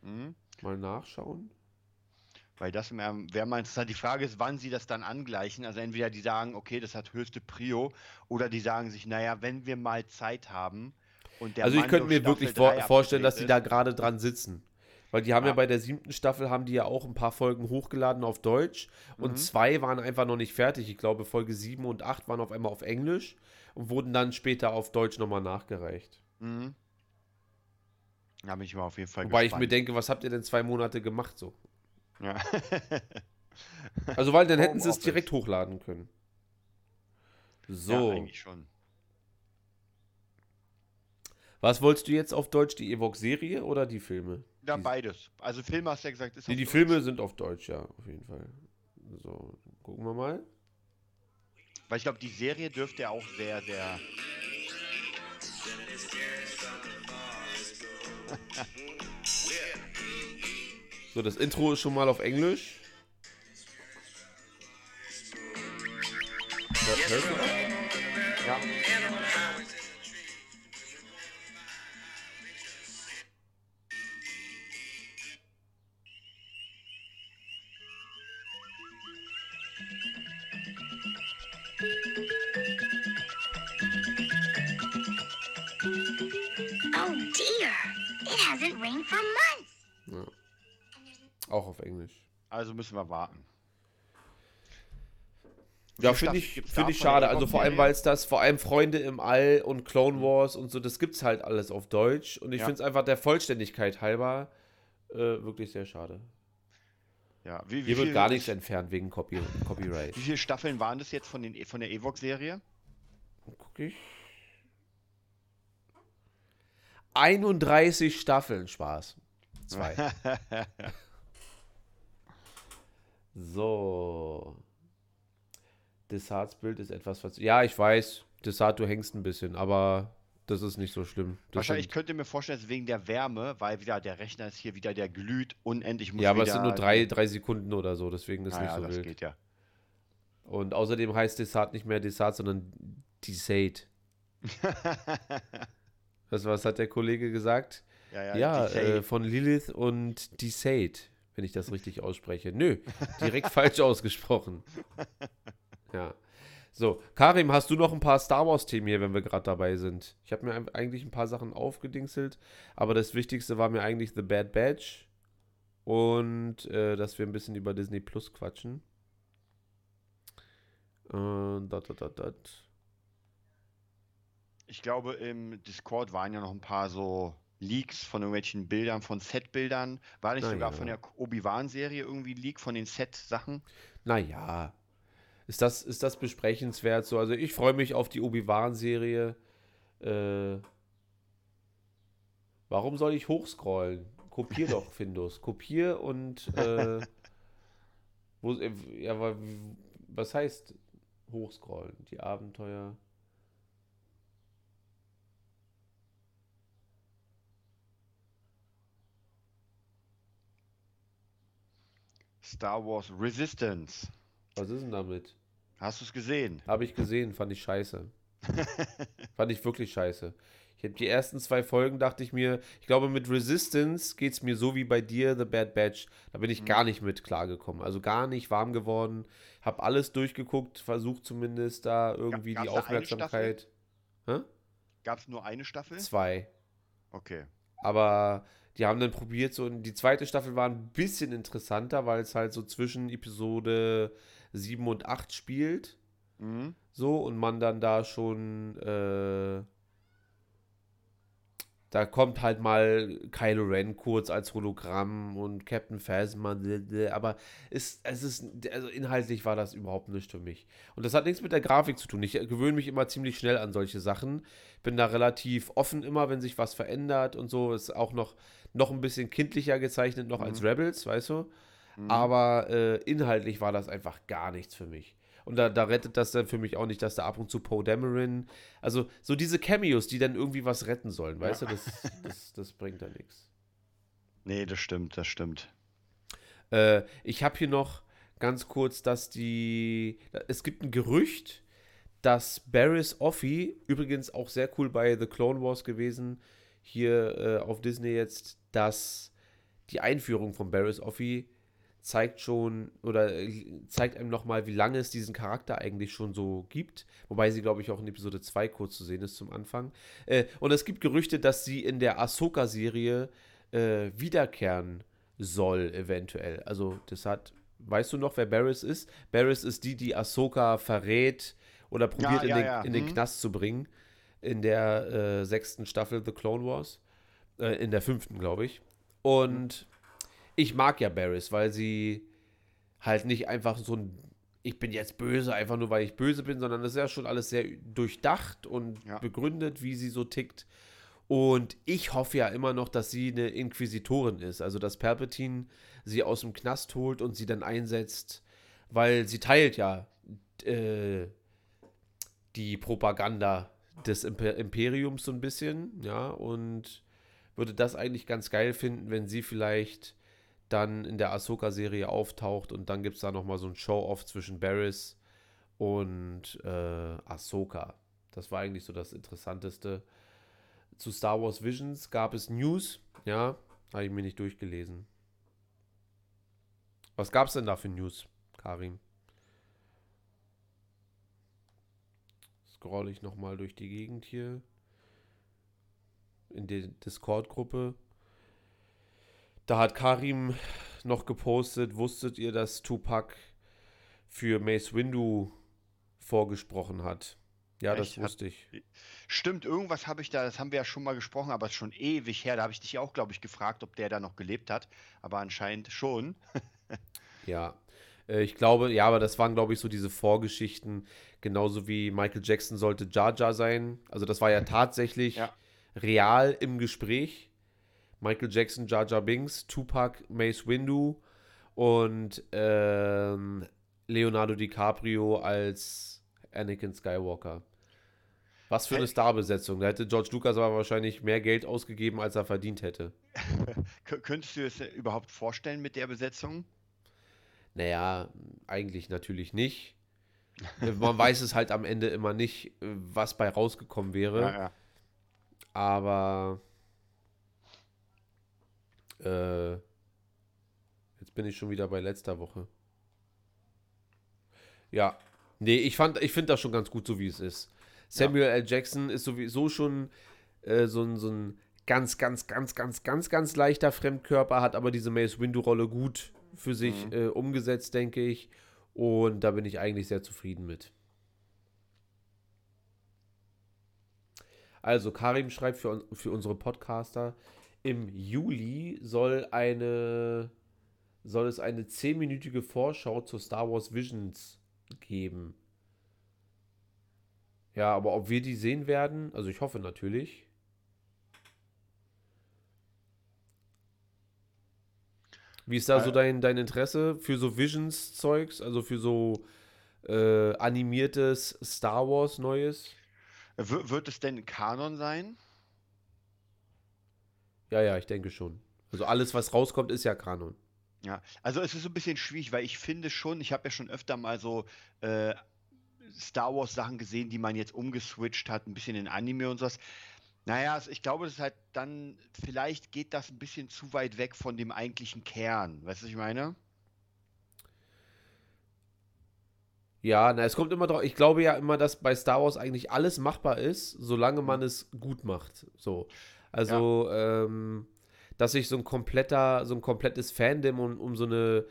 Speaker 1: mhm. mal nachschauen?
Speaker 2: Weil das wäre mal interessant. Die Frage ist, wann sie das dann angleichen. Also entweder die sagen, okay, das hat höchste Prio, oder die sagen sich, naja, wenn wir mal Zeit haben und der
Speaker 1: Also ich könnte mir wirklich vor vorstellen, dass sie da gerade dran sitzen. Weil die haben ja. ja. bei der siebten Staffel haben die ja auch ein paar Folgen hochgeladen auf Deutsch und mhm. zwei waren einfach noch nicht fertig. Ich glaube, Folge sieben und acht waren auf einmal auf Englisch und wurden dann später auf Deutsch nochmal nachgereicht. Mhm.
Speaker 2: Da bin ich mal auf jeden Fall
Speaker 1: Wobei gespannt. ich mir denke, was habt ihr denn zwei Monate gemacht so? Ja. <laughs> also, weil dann hätten sie es direkt hochladen können. So. Ja, eigentlich schon. Was wolltest du jetzt auf Deutsch, die Evox-Serie oder die Filme?
Speaker 2: Ja, beides. Also Filme hast du ja gesagt,
Speaker 1: ist Die, die Filme sind auf Deutsch, ja, auf jeden Fall. So, gucken wir mal.
Speaker 2: Weil ich glaube, die Serie dürfte ja auch sehr, sehr.
Speaker 1: so, das Intro ist schon mal auf Englisch. Ja. hasn't Englisch.
Speaker 2: Also müssen wir warten.
Speaker 1: Ja, finde ich, find ich schade. Also vor allem, weil es das, vor allem Freunde im All und Clone mhm. Wars und so, das gibt es halt alles auf Deutsch. Und ich ja. finde es einfach der Vollständigkeit halber äh, wirklich sehr schade. Ja, wie, wie Hier wird gar nichts entfernt wegen Copy, Copyright.
Speaker 2: Wie viele Staffeln waren das jetzt von, den, von der Evox-Serie? Guck ich.
Speaker 1: 31 Staffeln. Spaß. Zwei. <laughs> so. Desarts Bild ist etwas verzögert. Ja, ich weiß. Desart, du hängst ein bisschen, aber das ist nicht so schlimm.
Speaker 2: Das Wahrscheinlich sind... könnte mir vorstellen, dass wegen der Wärme, weil wieder der Rechner ist hier wieder, der glüht unendlich.
Speaker 1: ja, aber es sind nur drei, drei Sekunden oder so, deswegen ist naja, nicht so das wild.
Speaker 2: Geht ja.
Speaker 1: Und außerdem heißt Desart nicht mehr Desart, sondern Desate. <laughs> Was, was hat der Kollege gesagt? Ja, ja, ja äh, von Lilith und Desade, wenn ich das richtig ausspreche. Nö, direkt <laughs> falsch ausgesprochen. Ja. So, Karim, hast du noch ein paar Star Wars-Themen hier, wenn wir gerade dabei sind? Ich habe mir eigentlich ein paar Sachen aufgedingselt, aber das Wichtigste war mir eigentlich The Bad Batch und äh, dass wir ein bisschen über Disney Plus quatschen. Äh, dat, dat, dat
Speaker 2: ich glaube, im Discord waren ja noch ein paar so Leaks von irgendwelchen Bildern, von Set-Bildern. War nicht Na sogar ja. von der Obi-Wan-Serie irgendwie Leak von den Set-Sachen?
Speaker 1: Naja, ist das, ist das besprechenswert so. Also ich freue mich auf die Obi-Wan-Serie. Äh, warum soll ich hochscrollen? Kopier doch, <laughs> Findus. Kopier und äh, wo, äh, ja, was heißt hochscrollen? Die Abenteuer.
Speaker 2: Star Wars Resistance.
Speaker 1: Was ist denn damit?
Speaker 2: Hast du es gesehen?
Speaker 1: Habe ich gesehen, fand ich scheiße. <laughs> fand ich wirklich scheiße. Ich habe die ersten zwei Folgen, dachte ich mir, ich glaube, mit Resistance geht es mir so wie bei dir, The Bad Batch. Da bin ich mhm. gar nicht mit klargekommen. Also gar nicht warm geworden. Habe alles durchgeguckt, versucht zumindest da irgendwie Gab, die Aufmerksamkeit.
Speaker 2: Gab es nur eine Staffel?
Speaker 1: Zwei.
Speaker 2: Okay.
Speaker 1: Aber die haben dann probiert, so die zweite Staffel war ein bisschen interessanter, weil es halt so zwischen Episode 7 und 8 spielt. Mhm. So, und man dann da schon äh, da kommt halt mal Kylo Ren kurz als Hologramm und Captain Phasma, aber ist, es ist, also inhaltlich war das überhaupt nicht für mich. Und das hat nichts mit der Grafik zu tun. Ich gewöhne mich immer ziemlich schnell an solche Sachen. Bin da relativ offen immer, wenn sich was verändert und so. Ist auch noch, noch ein bisschen kindlicher gezeichnet, noch mhm. als Rebels, weißt du? Mhm. Aber äh, inhaltlich war das einfach gar nichts für mich. Und da, da rettet das dann für mich auch nicht, dass da ab und zu Poe Dameron, also so diese Cameos, die dann irgendwie was retten sollen, weißt ja. du, das, das, das bringt da nichts.
Speaker 2: Nee, das stimmt, das stimmt.
Speaker 1: Äh, ich habe hier noch ganz kurz, dass die, es gibt ein Gerücht, dass Barris Offee, übrigens auch sehr cool bei The Clone Wars gewesen, hier äh, auf Disney jetzt, dass die Einführung von Barris Offee zeigt schon oder äh, zeigt einem nochmal, wie lange es diesen Charakter eigentlich schon so gibt. Wobei sie, glaube ich, auch in Episode 2 kurz zu sehen ist zum Anfang. Äh, und es gibt Gerüchte, dass sie in der Ahsoka-Serie äh, wiederkehren soll, eventuell. Also, das hat. Weißt du noch, wer Barris ist? Barris ist die, die Ahsoka verrät oder probiert ja, ja, in, den, ja. in den mhm. Knast zu bringen. In der äh, sechsten Staffel The Clone Wars. Äh, in der fünften, glaube ich. Und. Mhm ich mag ja Barris, weil sie halt nicht einfach so ein ich bin jetzt böse, einfach nur weil ich böse bin, sondern das ist ja schon alles sehr durchdacht und ja. begründet, wie sie so tickt. Und ich hoffe ja immer noch, dass sie eine Inquisitorin ist, also dass Palpatine sie aus dem Knast holt und sie dann einsetzt, weil sie teilt ja äh, die Propaganda des Imper Imperiums so ein bisschen, ja, und würde das eigentlich ganz geil finden, wenn sie vielleicht dann in der Ahsoka-Serie auftaucht und dann gibt es da nochmal so ein Show-Off zwischen Barris und äh, Ahsoka. Das war eigentlich so das Interessanteste. Zu Star Wars Visions gab es News, ja, habe ich mir nicht durchgelesen. Was gab es denn da für News, Karim? Scroll ich nochmal durch die Gegend hier. In der Discord-Gruppe. Da hat Karim noch gepostet, wusstet ihr, dass Tupac für Mace Windu vorgesprochen hat? Ja, das ich wusste ich.
Speaker 2: Stimmt, irgendwas habe ich da, das haben wir ja schon mal gesprochen, aber es ist schon ewig her. Da habe ich dich auch, glaube ich, gefragt, ob der da noch gelebt hat. Aber anscheinend schon. <laughs>
Speaker 1: ja. Äh, ich glaube, ja, aber das waren, glaube ich, so diese Vorgeschichten. Genauso wie Michael Jackson sollte Jar Jar sein. Also, das war ja tatsächlich ja. real im Gespräch. Michael Jackson, Jar Jar Binks, Tupac, Mace Windu und ähm, Leonardo DiCaprio als Anakin Skywalker. Was für eine Starbesetzung. Da hätte George Lucas aber wahrscheinlich mehr Geld ausgegeben, als er verdient hätte. <laughs>
Speaker 2: Könntest du es überhaupt vorstellen mit der Besetzung?
Speaker 1: Naja, eigentlich natürlich nicht. <laughs> Man weiß es halt am Ende immer nicht, was bei rausgekommen wäre. Ja, ja. Aber äh, jetzt bin ich schon wieder bei letzter Woche. Ja, nee, ich fand, ich finde das schon ganz gut, so wie es ist. Samuel ja. L. Jackson ist sowieso schon äh, so, ein, so ein ganz, ganz, ganz, ganz, ganz, ganz leichter Fremdkörper, hat aber diese Mace Windu-Rolle gut für sich mhm. äh, umgesetzt, denke ich. Und da bin ich eigentlich sehr zufrieden mit. Also, Karim schreibt für, für unsere Podcaster, im Juli soll eine soll es eine zehnminütige Vorschau zur Star Wars Visions geben. Ja, aber ob wir die sehen werden, also ich hoffe natürlich. Wie ist da so dein, dein Interesse für so Visions-Zeugs, also für so äh, animiertes Star Wars Neues?
Speaker 2: W wird es denn Kanon sein?
Speaker 1: Ja, ja, ich denke schon. Also alles, was rauskommt, ist ja Kanon.
Speaker 2: Ja, also es ist so ein bisschen schwierig, weil ich finde schon, ich habe ja schon öfter mal so äh, Star Wars Sachen gesehen, die man jetzt umgeswitcht hat, ein bisschen in Anime und sowas. Naja, ich glaube, das ist halt dann, vielleicht geht das ein bisschen zu weit weg von dem eigentlichen Kern. Weißt du, was ich meine?
Speaker 1: Ja, na, es kommt immer drauf. Ich glaube ja immer, dass bei Star Wars eigentlich alles machbar ist, solange man es gut macht. So. Also, ja. ähm, dass sich so ein kompletter, so ein komplettes Fandom um, um so eine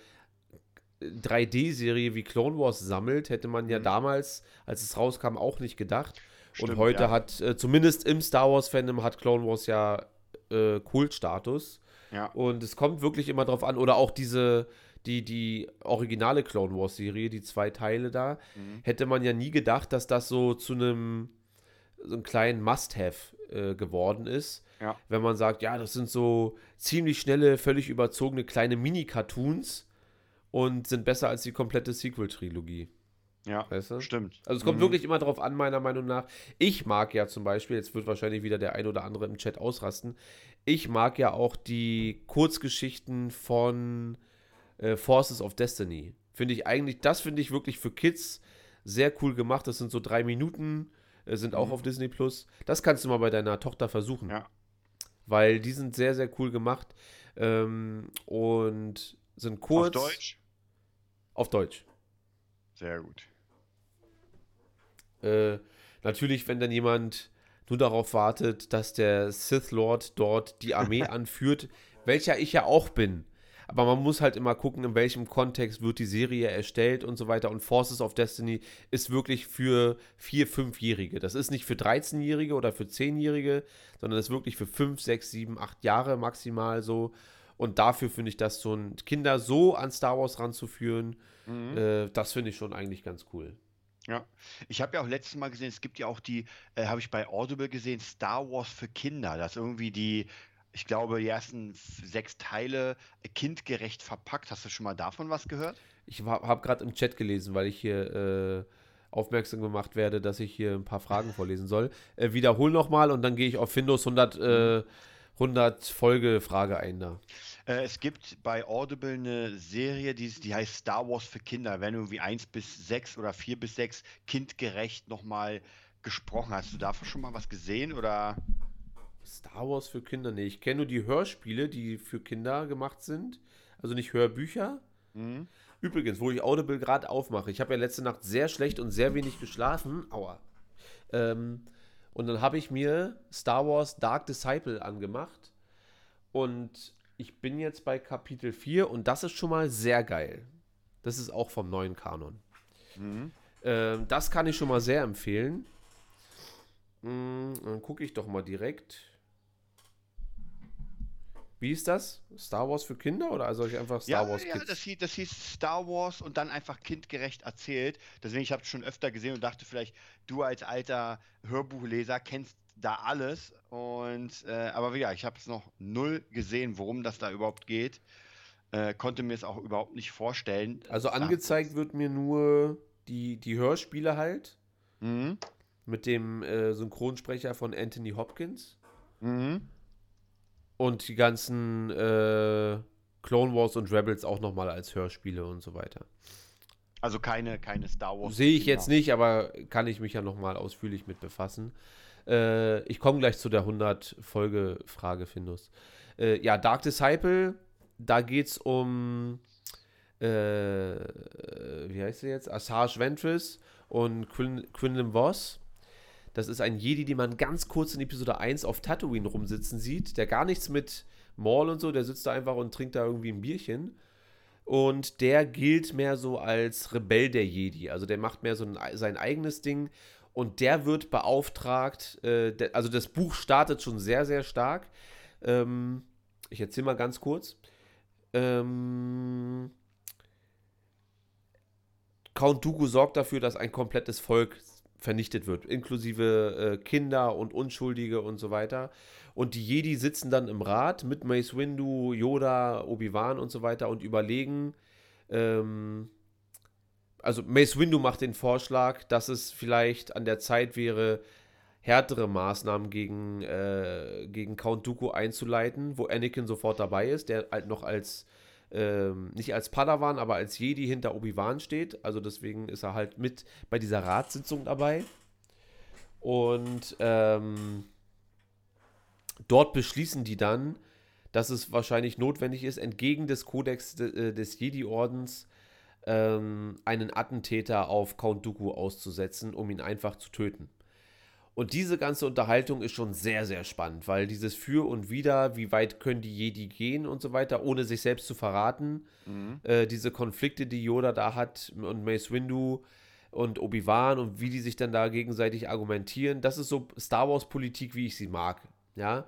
Speaker 1: 3D-Serie wie Clone Wars sammelt, hätte man ja mhm. damals, als es rauskam, auch nicht gedacht. Stimmt, und heute ja. hat, äh, zumindest im Star Wars-Fandom, hat Clone Wars ja äh, Kultstatus. Ja. Und es kommt wirklich immer drauf an, oder auch diese, die, die originale Clone Wars-Serie, die zwei Teile da, mhm. hätte man ja nie gedacht, dass das so zu einem so einem kleinen Must-Have äh, geworden ist. Ja. Wenn man sagt, ja, das sind so ziemlich schnelle, völlig überzogene kleine Mini-Cartoons und sind besser als die komplette Sequel-Trilogie.
Speaker 2: Ja, weißt du? stimmt.
Speaker 1: Also es kommt mhm. wirklich immer darauf an, meiner Meinung nach. Ich mag ja zum Beispiel, jetzt wird wahrscheinlich wieder der ein oder andere im Chat ausrasten, ich mag ja auch die Kurzgeschichten von äh, Forces of Destiny. Finde ich eigentlich, das finde ich wirklich für Kids sehr cool gemacht. Das sind so drei Minuten, äh, sind auch mhm. auf Disney Plus. Das kannst du mal bei deiner Tochter versuchen. Ja. Weil die sind sehr, sehr cool gemacht ähm, und sind kurz.
Speaker 2: Auf Deutsch?
Speaker 1: Auf Deutsch.
Speaker 2: Sehr gut.
Speaker 1: Äh, natürlich, wenn dann jemand nur darauf wartet, dass der Sith Lord dort die Armee <laughs> anführt, welcher ich ja auch bin. Aber man muss halt immer gucken, in welchem Kontext wird die Serie erstellt und so weiter. Und Forces of Destiny ist wirklich für 4-, 5-Jährige. Das ist nicht für 13-Jährige oder für 10-Jährige, sondern das ist wirklich für 5, 6, 7, 8 Jahre maximal so. Und dafür finde ich das so ein Kinder so an Star Wars ranzuführen, mhm. äh, das finde ich schon eigentlich ganz cool.
Speaker 2: Ja, ich habe ja auch letztes Mal gesehen, es gibt ja auch die, äh, habe ich bei Audible gesehen, Star Wars für Kinder. Das irgendwie die, ich glaube, die ersten sechs Teile äh, kindgerecht verpackt. Hast du schon mal davon was gehört?
Speaker 1: Ich habe gerade im Chat gelesen, weil ich hier äh, aufmerksam gemacht werde, dass ich hier ein paar Fragen vorlesen soll. Äh, wiederhol nochmal und dann gehe ich auf Windows 100, 100 Folge Frage ein da.
Speaker 2: Äh, es gibt bei Audible eine Serie, die, die heißt Star Wars für Kinder. Wenn irgendwie 1 bis 6 oder 4 bis 6 kindgerecht nochmal gesprochen. Hast du davon schon mal was gesehen oder?
Speaker 1: Star Wars für Kinder? Nee, ich kenne nur die Hörspiele, die für Kinder gemacht sind. Also nicht Hörbücher. Mhm. Übrigens, wo ich Audible gerade aufmache, ich habe ja letzte Nacht sehr schlecht und sehr wenig geschlafen. Aua. Ähm, und dann habe ich mir Star Wars Dark Disciple angemacht. Und ich bin jetzt bei Kapitel 4 und das ist schon mal sehr geil. Das ist auch vom neuen Kanon. Mhm. Ähm, das kann ich schon mal sehr empfehlen. Mhm, dann gucke ich doch mal direkt. Wie ist das? Star Wars für Kinder oder soll ich einfach Star
Speaker 2: ja,
Speaker 1: Wars
Speaker 2: Kids? Ja, das hieß, das hieß Star Wars und dann einfach kindgerecht erzählt. Deswegen, ich habe es schon öfter gesehen und dachte vielleicht, du als alter Hörbuchleser kennst da alles. Und äh, aber ja, ich habe es noch null gesehen, worum das da überhaupt geht. Äh, konnte mir es auch überhaupt nicht vorstellen.
Speaker 1: Also angezeigt wird mir nur die, die Hörspiele halt. Mhm. Mit dem äh, Synchronsprecher von Anthony Hopkins. Mhm. Und die ganzen äh, Clone Wars und Rebels auch nochmal als Hörspiele und so weiter.
Speaker 2: Also keine, keine Star Wars.
Speaker 1: Sehe ich jetzt nicht, aber kann ich mich ja nochmal ausführlich mit befassen. Äh, ich komme gleich zu der 100-Folge-Frage, Findus. Äh, ja, Dark Disciple, da geht es um, äh, wie heißt sie jetzt? Asajj Ventress und Quin Quinlan Voss. Das ist ein Jedi, den man ganz kurz in Episode 1 auf Tatooine rumsitzen sieht, der gar nichts mit Maul und so, der sitzt da einfach und trinkt da irgendwie ein Bierchen. Und der gilt mehr so als Rebell der Jedi. Also der macht mehr so ein, sein eigenes Ding und der wird beauftragt, äh, der, also das Buch startet schon sehr, sehr stark. Ähm, ich erzähle mal ganz kurz. Ähm, Count Dooku sorgt dafür, dass ein komplettes Volk vernichtet wird, inklusive äh, Kinder und Unschuldige und so weiter. Und die Jedi sitzen dann im Rat mit Mace Windu, Yoda, Obi-Wan und so weiter und überlegen, ähm, also Mace Windu macht den Vorschlag, dass es vielleicht an der Zeit wäre, härtere Maßnahmen gegen, äh, gegen Count Dooku einzuleiten, wo Anakin sofort dabei ist, der halt noch als, ähm, nicht als Padawan, aber als Jedi hinter Obi-Wan steht. Also deswegen ist er halt mit bei dieser Ratssitzung dabei. Und ähm, dort beschließen die dann, dass es wahrscheinlich notwendig ist, entgegen des Kodex de, äh, des Jedi-Ordens ähm, einen Attentäter auf Count Dooku auszusetzen, um ihn einfach zu töten. Und diese ganze Unterhaltung ist schon sehr, sehr spannend, weil dieses Für und Wider, wie weit können die Jedi gehen und so weiter, ohne sich selbst zu verraten, mhm. äh, diese Konflikte, die Yoda da hat und Mace Windu und Obi-Wan und wie die sich dann da gegenseitig argumentieren, das ist so Star Wars-Politik, wie ich sie mag, ja.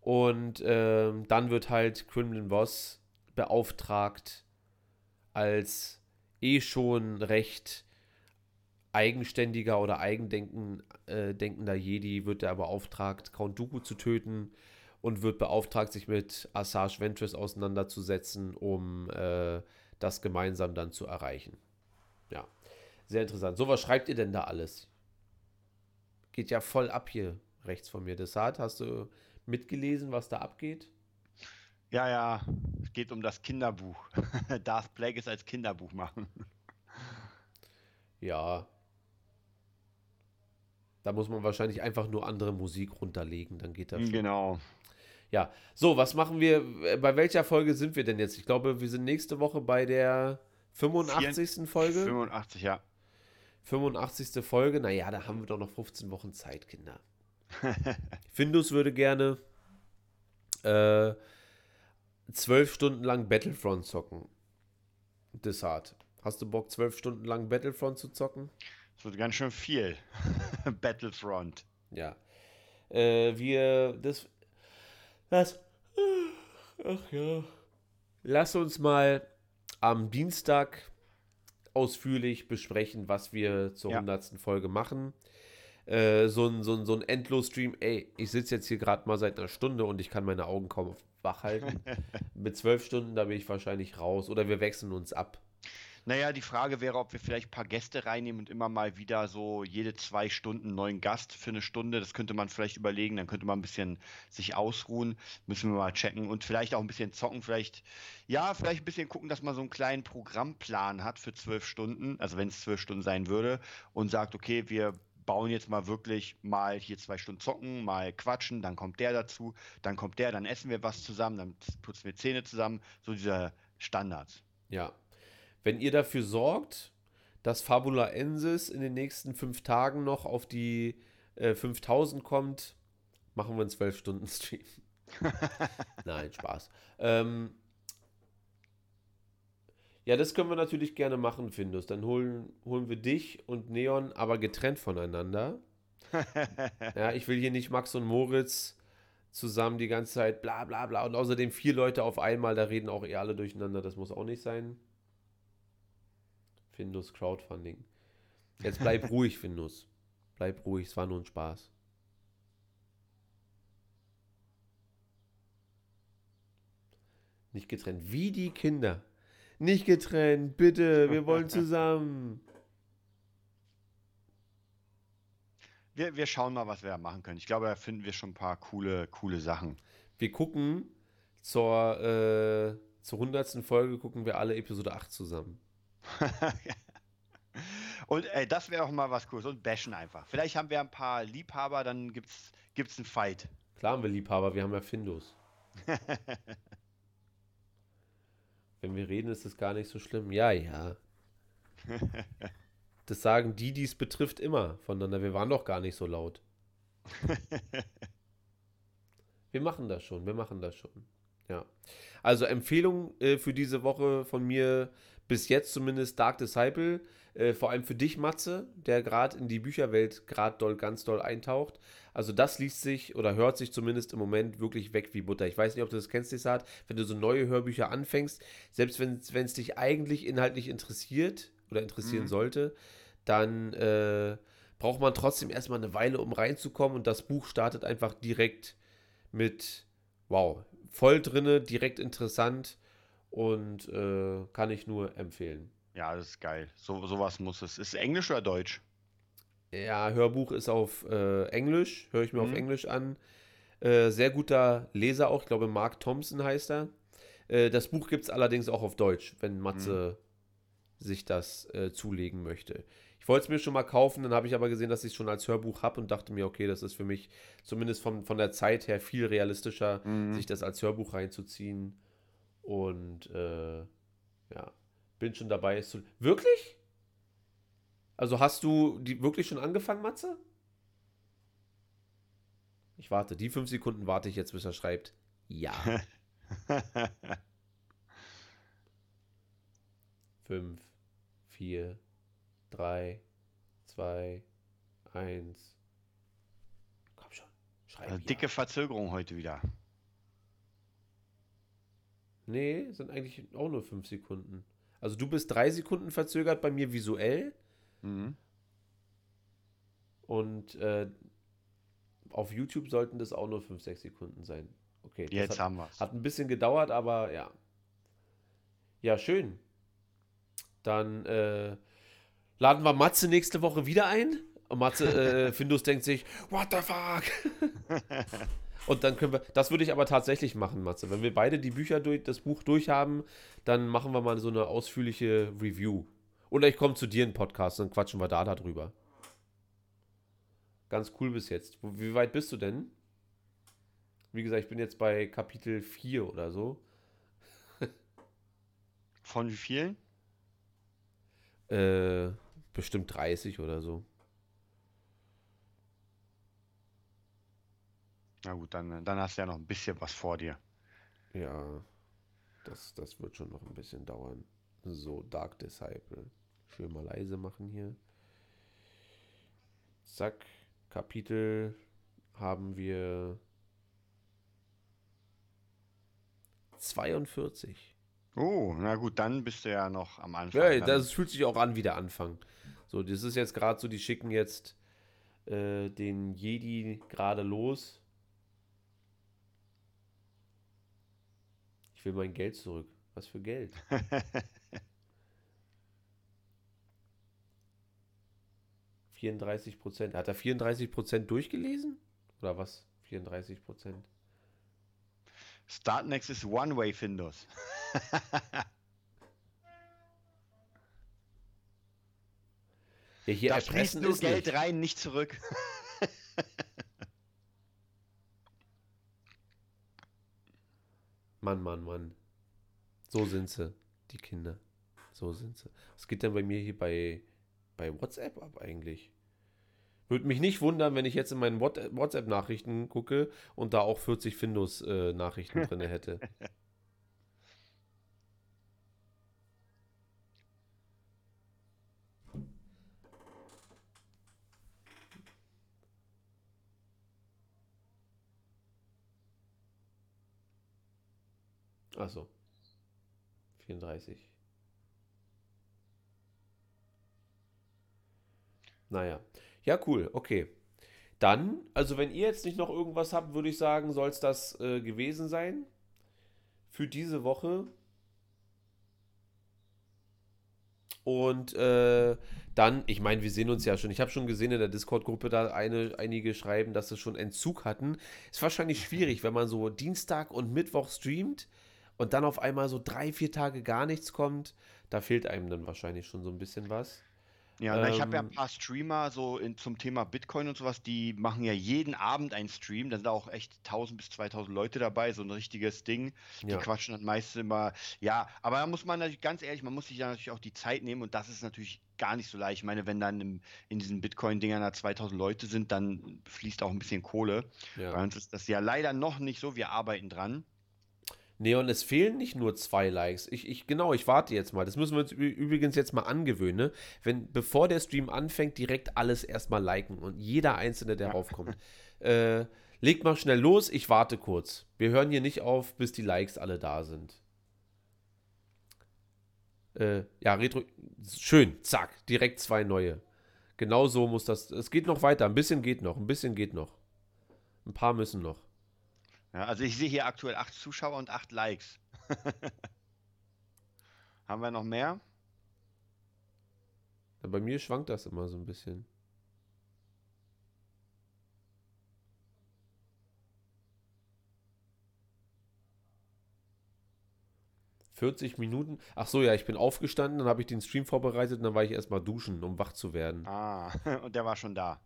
Speaker 1: Und äh, dann wird halt Quinlan Voss beauftragt, als eh schon recht eigenständiger oder eigendenkender äh, Jedi wird er beauftragt, Count Dooku zu töten und wird beauftragt, sich mit Asajj Ventress auseinanderzusetzen, um äh, das gemeinsam dann zu erreichen. Ja, sehr interessant. So, was schreibt ihr denn da alles? Geht ja voll ab hier rechts von mir. Desart, hast du mitgelesen, was da abgeht?
Speaker 2: Ja, ja, es geht um das Kinderbuch. <laughs> Darth Plagueis als Kinderbuch machen.
Speaker 1: Ja. Da muss man wahrscheinlich einfach nur andere Musik runterlegen, dann geht das
Speaker 2: schon. Genau.
Speaker 1: Ja, so, was machen wir? Bei welcher Folge sind wir denn jetzt? Ich glaube, wir sind nächste Woche bei der 85. Folge.
Speaker 2: 85, ja.
Speaker 1: 85. Folge, naja, da haben wir doch noch 15 Wochen Zeit, Kinder. <laughs> Findus würde gerne äh, zwölf Stunden lang Battlefront zocken. Desart. Hast du Bock, zwölf Stunden lang Battlefront zu zocken?
Speaker 2: Das wird ganz schön viel. <laughs> Battlefront.
Speaker 1: Ja. Äh, wir. Das. Das. Ach ja. Lass uns mal am Dienstag ausführlich besprechen, was wir zur ja. 100. Folge machen. Äh, so ein, so ein, so ein Endlos-Stream, ey, ich sitze jetzt hier gerade mal seit einer Stunde und ich kann meine Augen kaum wach halten. <laughs> Mit zwölf Stunden, da bin ich wahrscheinlich raus. Oder wir wechseln uns ab.
Speaker 2: Naja, die Frage wäre, ob wir vielleicht ein paar Gäste reinnehmen und immer mal wieder so jede zwei Stunden einen neuen Gast für eine Stunde. Das könnte man vielleicht überlegen. Dann könnte man ein bisschen sich ausruhen. Müssen wir mal checken. Und vielleicht auch ein bisschen zocken. Vielleicht, ja, vielleicht ein bisschen gucken, dass man so einen kleinen Programmplan hat für zwölf Stunden. Also wenn es zwölf Stunden sein würde. Und sagt, okay, wir bauen jetzt mal wirklich mal hier zwei Stunden zocken, mal quatschen, dann kommt der dazu, dann kommt der, dann essen wir was zusammen, dann putzen wir Zähne zusammen, so diese Standards.
Speaker 1: Ja. Wenn ihr dafür sorgt, dass Fabula Ensis in den nächsten fünf Tagen noch auf die äh, 5000 kommt, machen wir einen 12 Stunden Stream. <laughs> Nein, Spaß. Ähm, ja, das können wir natürlich gerne machen, Findus. Dann holen, holen wir dich und Neon, aber getrennt voneinander. <laughs> ja, ich will hier nicht Max und Moritz zusammen die ganze Zeit bla bla bla. Und außerdem vier Leute auf einmal, da reden auch eher alle durcheinander. Das muss auch nicht sein. Findus Crowdfunding. Jetzt bleib <laughs> ruhig, Findus. Bleib ruhig, es war nur ein Spaß. Nicht getrennt. Wie die Kinder. Nicht getrennt, bitte, wir wollen <laughs> zusammen.
Speaker 2: Wir, wir schauen mal, was wir da machen können. Ich glaube, da finden wir schon ein paar coole, coole Sachen.
Speaker 1: Wir gucken zur, äh, zur 100. Folge, gucken wir alle Episode 8 zusammen. <laughs>
Speaker 2: Und ey, das wäre auch mal was Cooles. Und bashen einfach. Vielleicht haben wir ein paar Liebhaber, dann gibt's, gibt's einen Fight.
Speaker 1: Klar haben wir Liebhaber, wir haben ja Findus. <laughs> Wenn wir reden, ist es gar nicht so schlimm. Ja, ja. das sagen die, die es betrifft, immer voneinander. Wir waren doch gar nicht so laut. <laughs> wir machen das schon, wir machen das schon. Ja. Also Empfehlung äh, für diese Woche von mir bis jetzt zumindest Dark Disciple. Äh, vor allem für dich, Matze, der gerade in die Bücherwelt gerade doll, ganz doll eintaucht. Also das liest sich oder hört sich zumindest im Moment wirklich weg wie Butter. Ich weiß nicht, ob du das kennst, Desart, wenn du so neue Hörbücher anfängst, selbst wenn es dich eigentlich inhaltlich interessiert oder interessieren mhm. sollte, dann äh, braucht man trotzdem erstmal eine Weile, um reinzukommen. Und das Buch startet einfach direkt mit, wow, voll drinne, direkt interessant und äh, kann ich nur empfehlen.
Speaker 2: Ja, das ist geil. So, sowas muss es. Ist es Englisch oder Deutsch?
Speaker 1: Ja, Hörbuch ist auf äh, Englisch, höre ich mir mhm. auf Englisch an. Äh, sehr guter Leser auch, ich glaube Mark Thompson heißt er. Äh, das Buch gibt es allerdings auch auf Deutsch, wenn Matze mhm. sich das äh, zulegen möchte. Ich wollte es mir schon mal kaufen, dann habe ich aber gesehen, dass ich es schon als Hörbuch habe und dachte mir, okay, das ist für mich zumindest von, von der Zeit her viel realistischer, mhm. sich das als Hörbuch reinzuziehen. Und äh, ja, bin schon dabei. Es zu Wirklich? Also hast du die wirklich schon angefangen, Matze? Ich warte, die fünf Sekunden warte ich jetzt, bis er schreibt. Ja. <laughs> fünf, vier, 3, 2, 1.
Speaker 2: Komm schon, schreib also Dicke Verzögerung heute wieder.
Speaker 1: Nee, sind eigentlich auch nur 5 Sekunden. Also du bist 3 Sekunden verzögert bei mir visuell. Mhm. Und äh, auf YouTube sollten das auch nur 5, 6 Sekunden sein. Okay,
Speaker 2: jetzt
Speaker 1: hat,
Speaker 2: haben wir
Speaker 1: Hat ein bisschen gedauert, aber ja. Ja, schön. Dann äh, laden wir Matze nächste Woche wieder ein. Und Matze, äh, <laughs> Findus denkt sich, what the fuck? <laughs> Und dann können wir, das würde ich aber tatsächlich machen, Matze. Wenn wir beide die Bücher durch, das Buch durchhaben, dann machen wir mal so eine ausführliche Review. Oder ich komme zu dir in den Podcast, dann quatschen wir da darüber. Ganz cool bis jetzt. Wie weit bist du denn? Wie gesagt, ich bin jetzt bei Kapitel 4 oder so.
Speaker 2: Von wie vielen?
Speaker 1: Äh, bestimmt 30 oder so.
Speaker 2: Na gut, dann, dann hast du ja noch ein bisschen was vor dir.
Speaker 1: Ja, das, das wird schon noch ein bisschen dauern. So, Dark Disciple. Schön mal leise machen hier. Zack, Kapitel haben wir 42.
Speaker 2: Oh, na gut, dann bist du ja noch am Anfang.
Speaker 1: Ja, das fühlt sich auch an wie der Anfang. So, das ist jetzt gerade so, die schicken jetzt äh, den Jedi gerade los. Ich will mein Geld zurück. Was für Geld? <laughs> ...34 Prozent. Hat er 34 Prozent durchgelesen? Oder was? 34 Prozent.
Speaker 2: Startnext ist One-Way, Findus. <laughs>
Speaker 1: ja, hier
Speaker 2: da fließt nur Geld nicht. rein, nicht zurück. <laughs>
Speaker 1: Mann, Mann, Mann. So sind sie, die Kinder. So sind sie. Was geht denn bei mir hier bei, bei WhatsApp ab eigentlich? Würde mich nicht wundern, wenn ich jetzt in meinen WhatsApp-Nachrichten gucke und da auch 40 Findus-Nachrichten äh, drin hätte. <laughs> Achso. 34. Naja. Ja, cool, okay. Dann, also wenn ihr jetzt nicht noch irgendwas habt, würde ich sagen, soll es das äh, gewesen sein für diese Woche. Und äh, dann, ich meine, wir sehen uns ja schon. Ich habe schon gesehen in der Discord-Gruppe, da eine, einige schreiben, dass sie schon Entzug hatten. Ist wahrscheinlich schwierig, wenn man so Dienstag und Mittwoch streamt und dann auf einmal so drei, vier Tage gar nichts kommt. Da fehlt einem dann wahrscheinlich schon so ein bisschen was.
Speaker 2: Ja, ähm, ich habe ja ein paar Streamer so in, zum Thema Bitcoin und sowas, die machen ja jeden Abend einen Stream. Da sind auch echt 1000 bis 2000 Leute dabei, so ein richtiges Ding. Die ja. quatschen dann meistens immer. Ja, aber da muss man natürlich ganz ehrlich, man muss sich ja natürlich auch die Zeit nehmen und das ist natürlich gar nicht so leicht. Ich meine, wenn dann im, in diesen Bitcoin-Dingern da 2000 Leute sind, dann fließt auch ein bisschen Kohle. Ja. Bei uns ist das ja leider noch nicht so. Wir arbeiten dran.
Speaker 1: Nee, und es fehlen nicht nur zwei Likes. Ich, ich, genau, ich warte jetzt mal. Das müssen wir uns übrigens jetzt mal angewöhnen. Ne? Wenn, bevor der Stream anfängt, direkt alles erstmal liken und jeder Einzelne, der ja. raufkommt. <laughs> Äh, legt mal schnell los, ich warte kurz. Wir hören hier nicht auf, bis die Likes alle da sind. Äh, ja, Retro. Schön, zack, direkt zwei neue. Genau so muss das. Es geht noch weiter. Ein bisschen geht noch. Ein bisschen geht noch. Ein paar müssen noch.
Speaker 2: Ja, also ich sehe hier aktuell acht Zuschauer und acht Likes. <laughs> Haben wir noch mehr?
Speaker 1: Ja, bei mir schwankt das immer so ein bisschen. 40 Minuten. Ach so, ja, ich bin aufgestanden, dann habe ich den Stream vorbereitet und dann war ich erstmal duschen, um wach zu werden.
Speaker 2: Ah, <laughs> und der war schon da.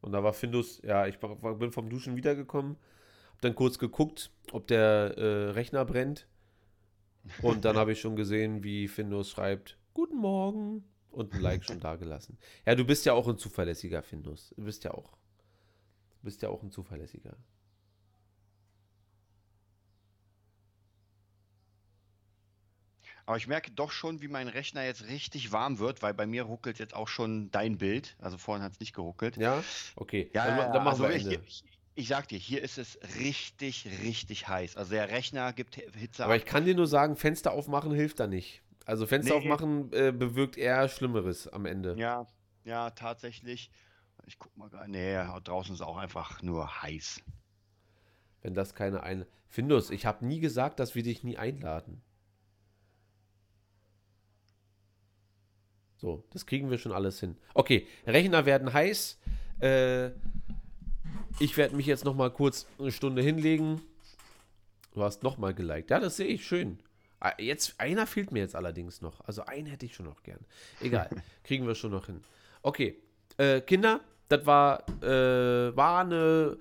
Speaker 1: Und da war Findus, ja, ich bin vom Duschen wiedergekommen, dann kurz geguckt, ob der äh, Rechner brennt. Und dann habe ich schon gesehen, wie Findus schreibt, Guten Morgen. Und ein Like schon da gelassen. Ja, du bist ja auch ein zuverlässiger Findus. Du bist ja auch. Du bist ja auch ein zuverlässiger.
Speaker 2: Aber ich merke doch schon, wie mein Rechner jetzt richtig warm wird, weil bei mir ruckelt jetzt auch schon dein Bild. Also vorhin hat es nicht geruckelt.
Speaker 1: Ja, okay.
Speaker 2: Ja, dann, dann machen also wir Ende. Ich, ich sag dir, hier ist es richtig, richtig heiß. Also der Rechner gibt Hitze
Speaker 1: Aber ab. ich kann dir nur sagen, Fenster aufmachen hilft da nicht. Also Fenster nee. aufmachen äh, bewirkt eher Schlimmeres am Ende.
Speaker 2: Ja, ja, tatsächlich. Ich guck mal gerade. Nee, draußen ist auch einfach nur heiß.
Speaker 1: Wenn das keine ein. Findus, ich habe nie gesagt, dass wir dich nie einladen. So, das kriegen wir schon alles hin. Okay, Rechner werden heiß. Äh, ich werde mich jetzt noch mal kurz eine Stunde hinlegen. Du hast noch mal geliked. Ja, das sehe ich schön. Ah, jetzt, einer fehlt mir jetzt allerdings noch. Also einen hätte ich schon noch gern. Egal, <laughs> kriegen wir schon noch hin. Okay, äh, Kinder, das war, äh, war, eine,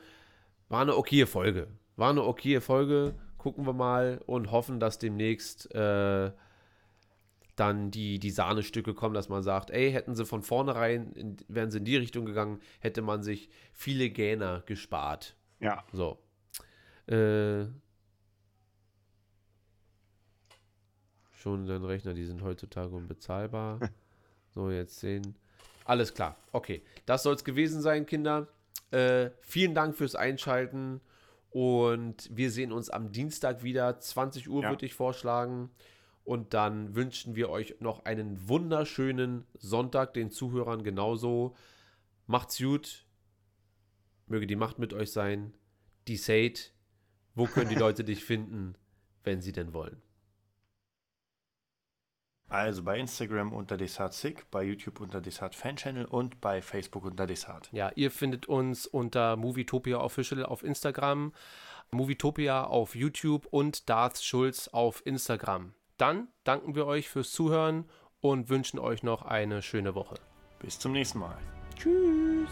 Speaker 1: war eine okaye Folge. War eine okaye Folge. Gucken wir mal und hoffen, dass demnächst äh, dann die, die Sahnestücke kommen, dass man sagt, ey, hätten sie von vornherein, in, wären sie in die Richtung gegangen, hätte man sich viele Gähner gespart.
Speaker 2: Ja.
Speaker 1: So. Äh, schon dein Rechner, die sind heutzutage unbezahlbar. <laughs> so, jetzt sehen. Alles klar. Okay, das soll es gewesen sein, Kinder. Äh, vielen Dank fürs Einschalten und wir sehen uns am Dienstag wieder. 20 Uhr ja. würde ich vorschlagen. Und dann wünschen wir euch noch einen wunderschönen Sonntag, den Zuhörern genauso. Macht's gut. Möge die Macht mit euch sein. Die Decide. Wo können die Leute dich finden, wenn sie denn wollen?
Speaker 3: Also bei Instagram unter DesartSick, bei YouTube unter Desart Fan Channel und bei Facebook unter Desart.
Speaker 1: Ja, ihr findet uns unter Movietopia Official auf Instagram, Movietopia auf YouTube und Darth Schulz auf Instagram. Dann danken wir euch fürs Zuhören und wünschen euch noch eine schöne Woche.
Speaker 3: Bis zum nächsten Mal.
Speaker 1: Tschüss.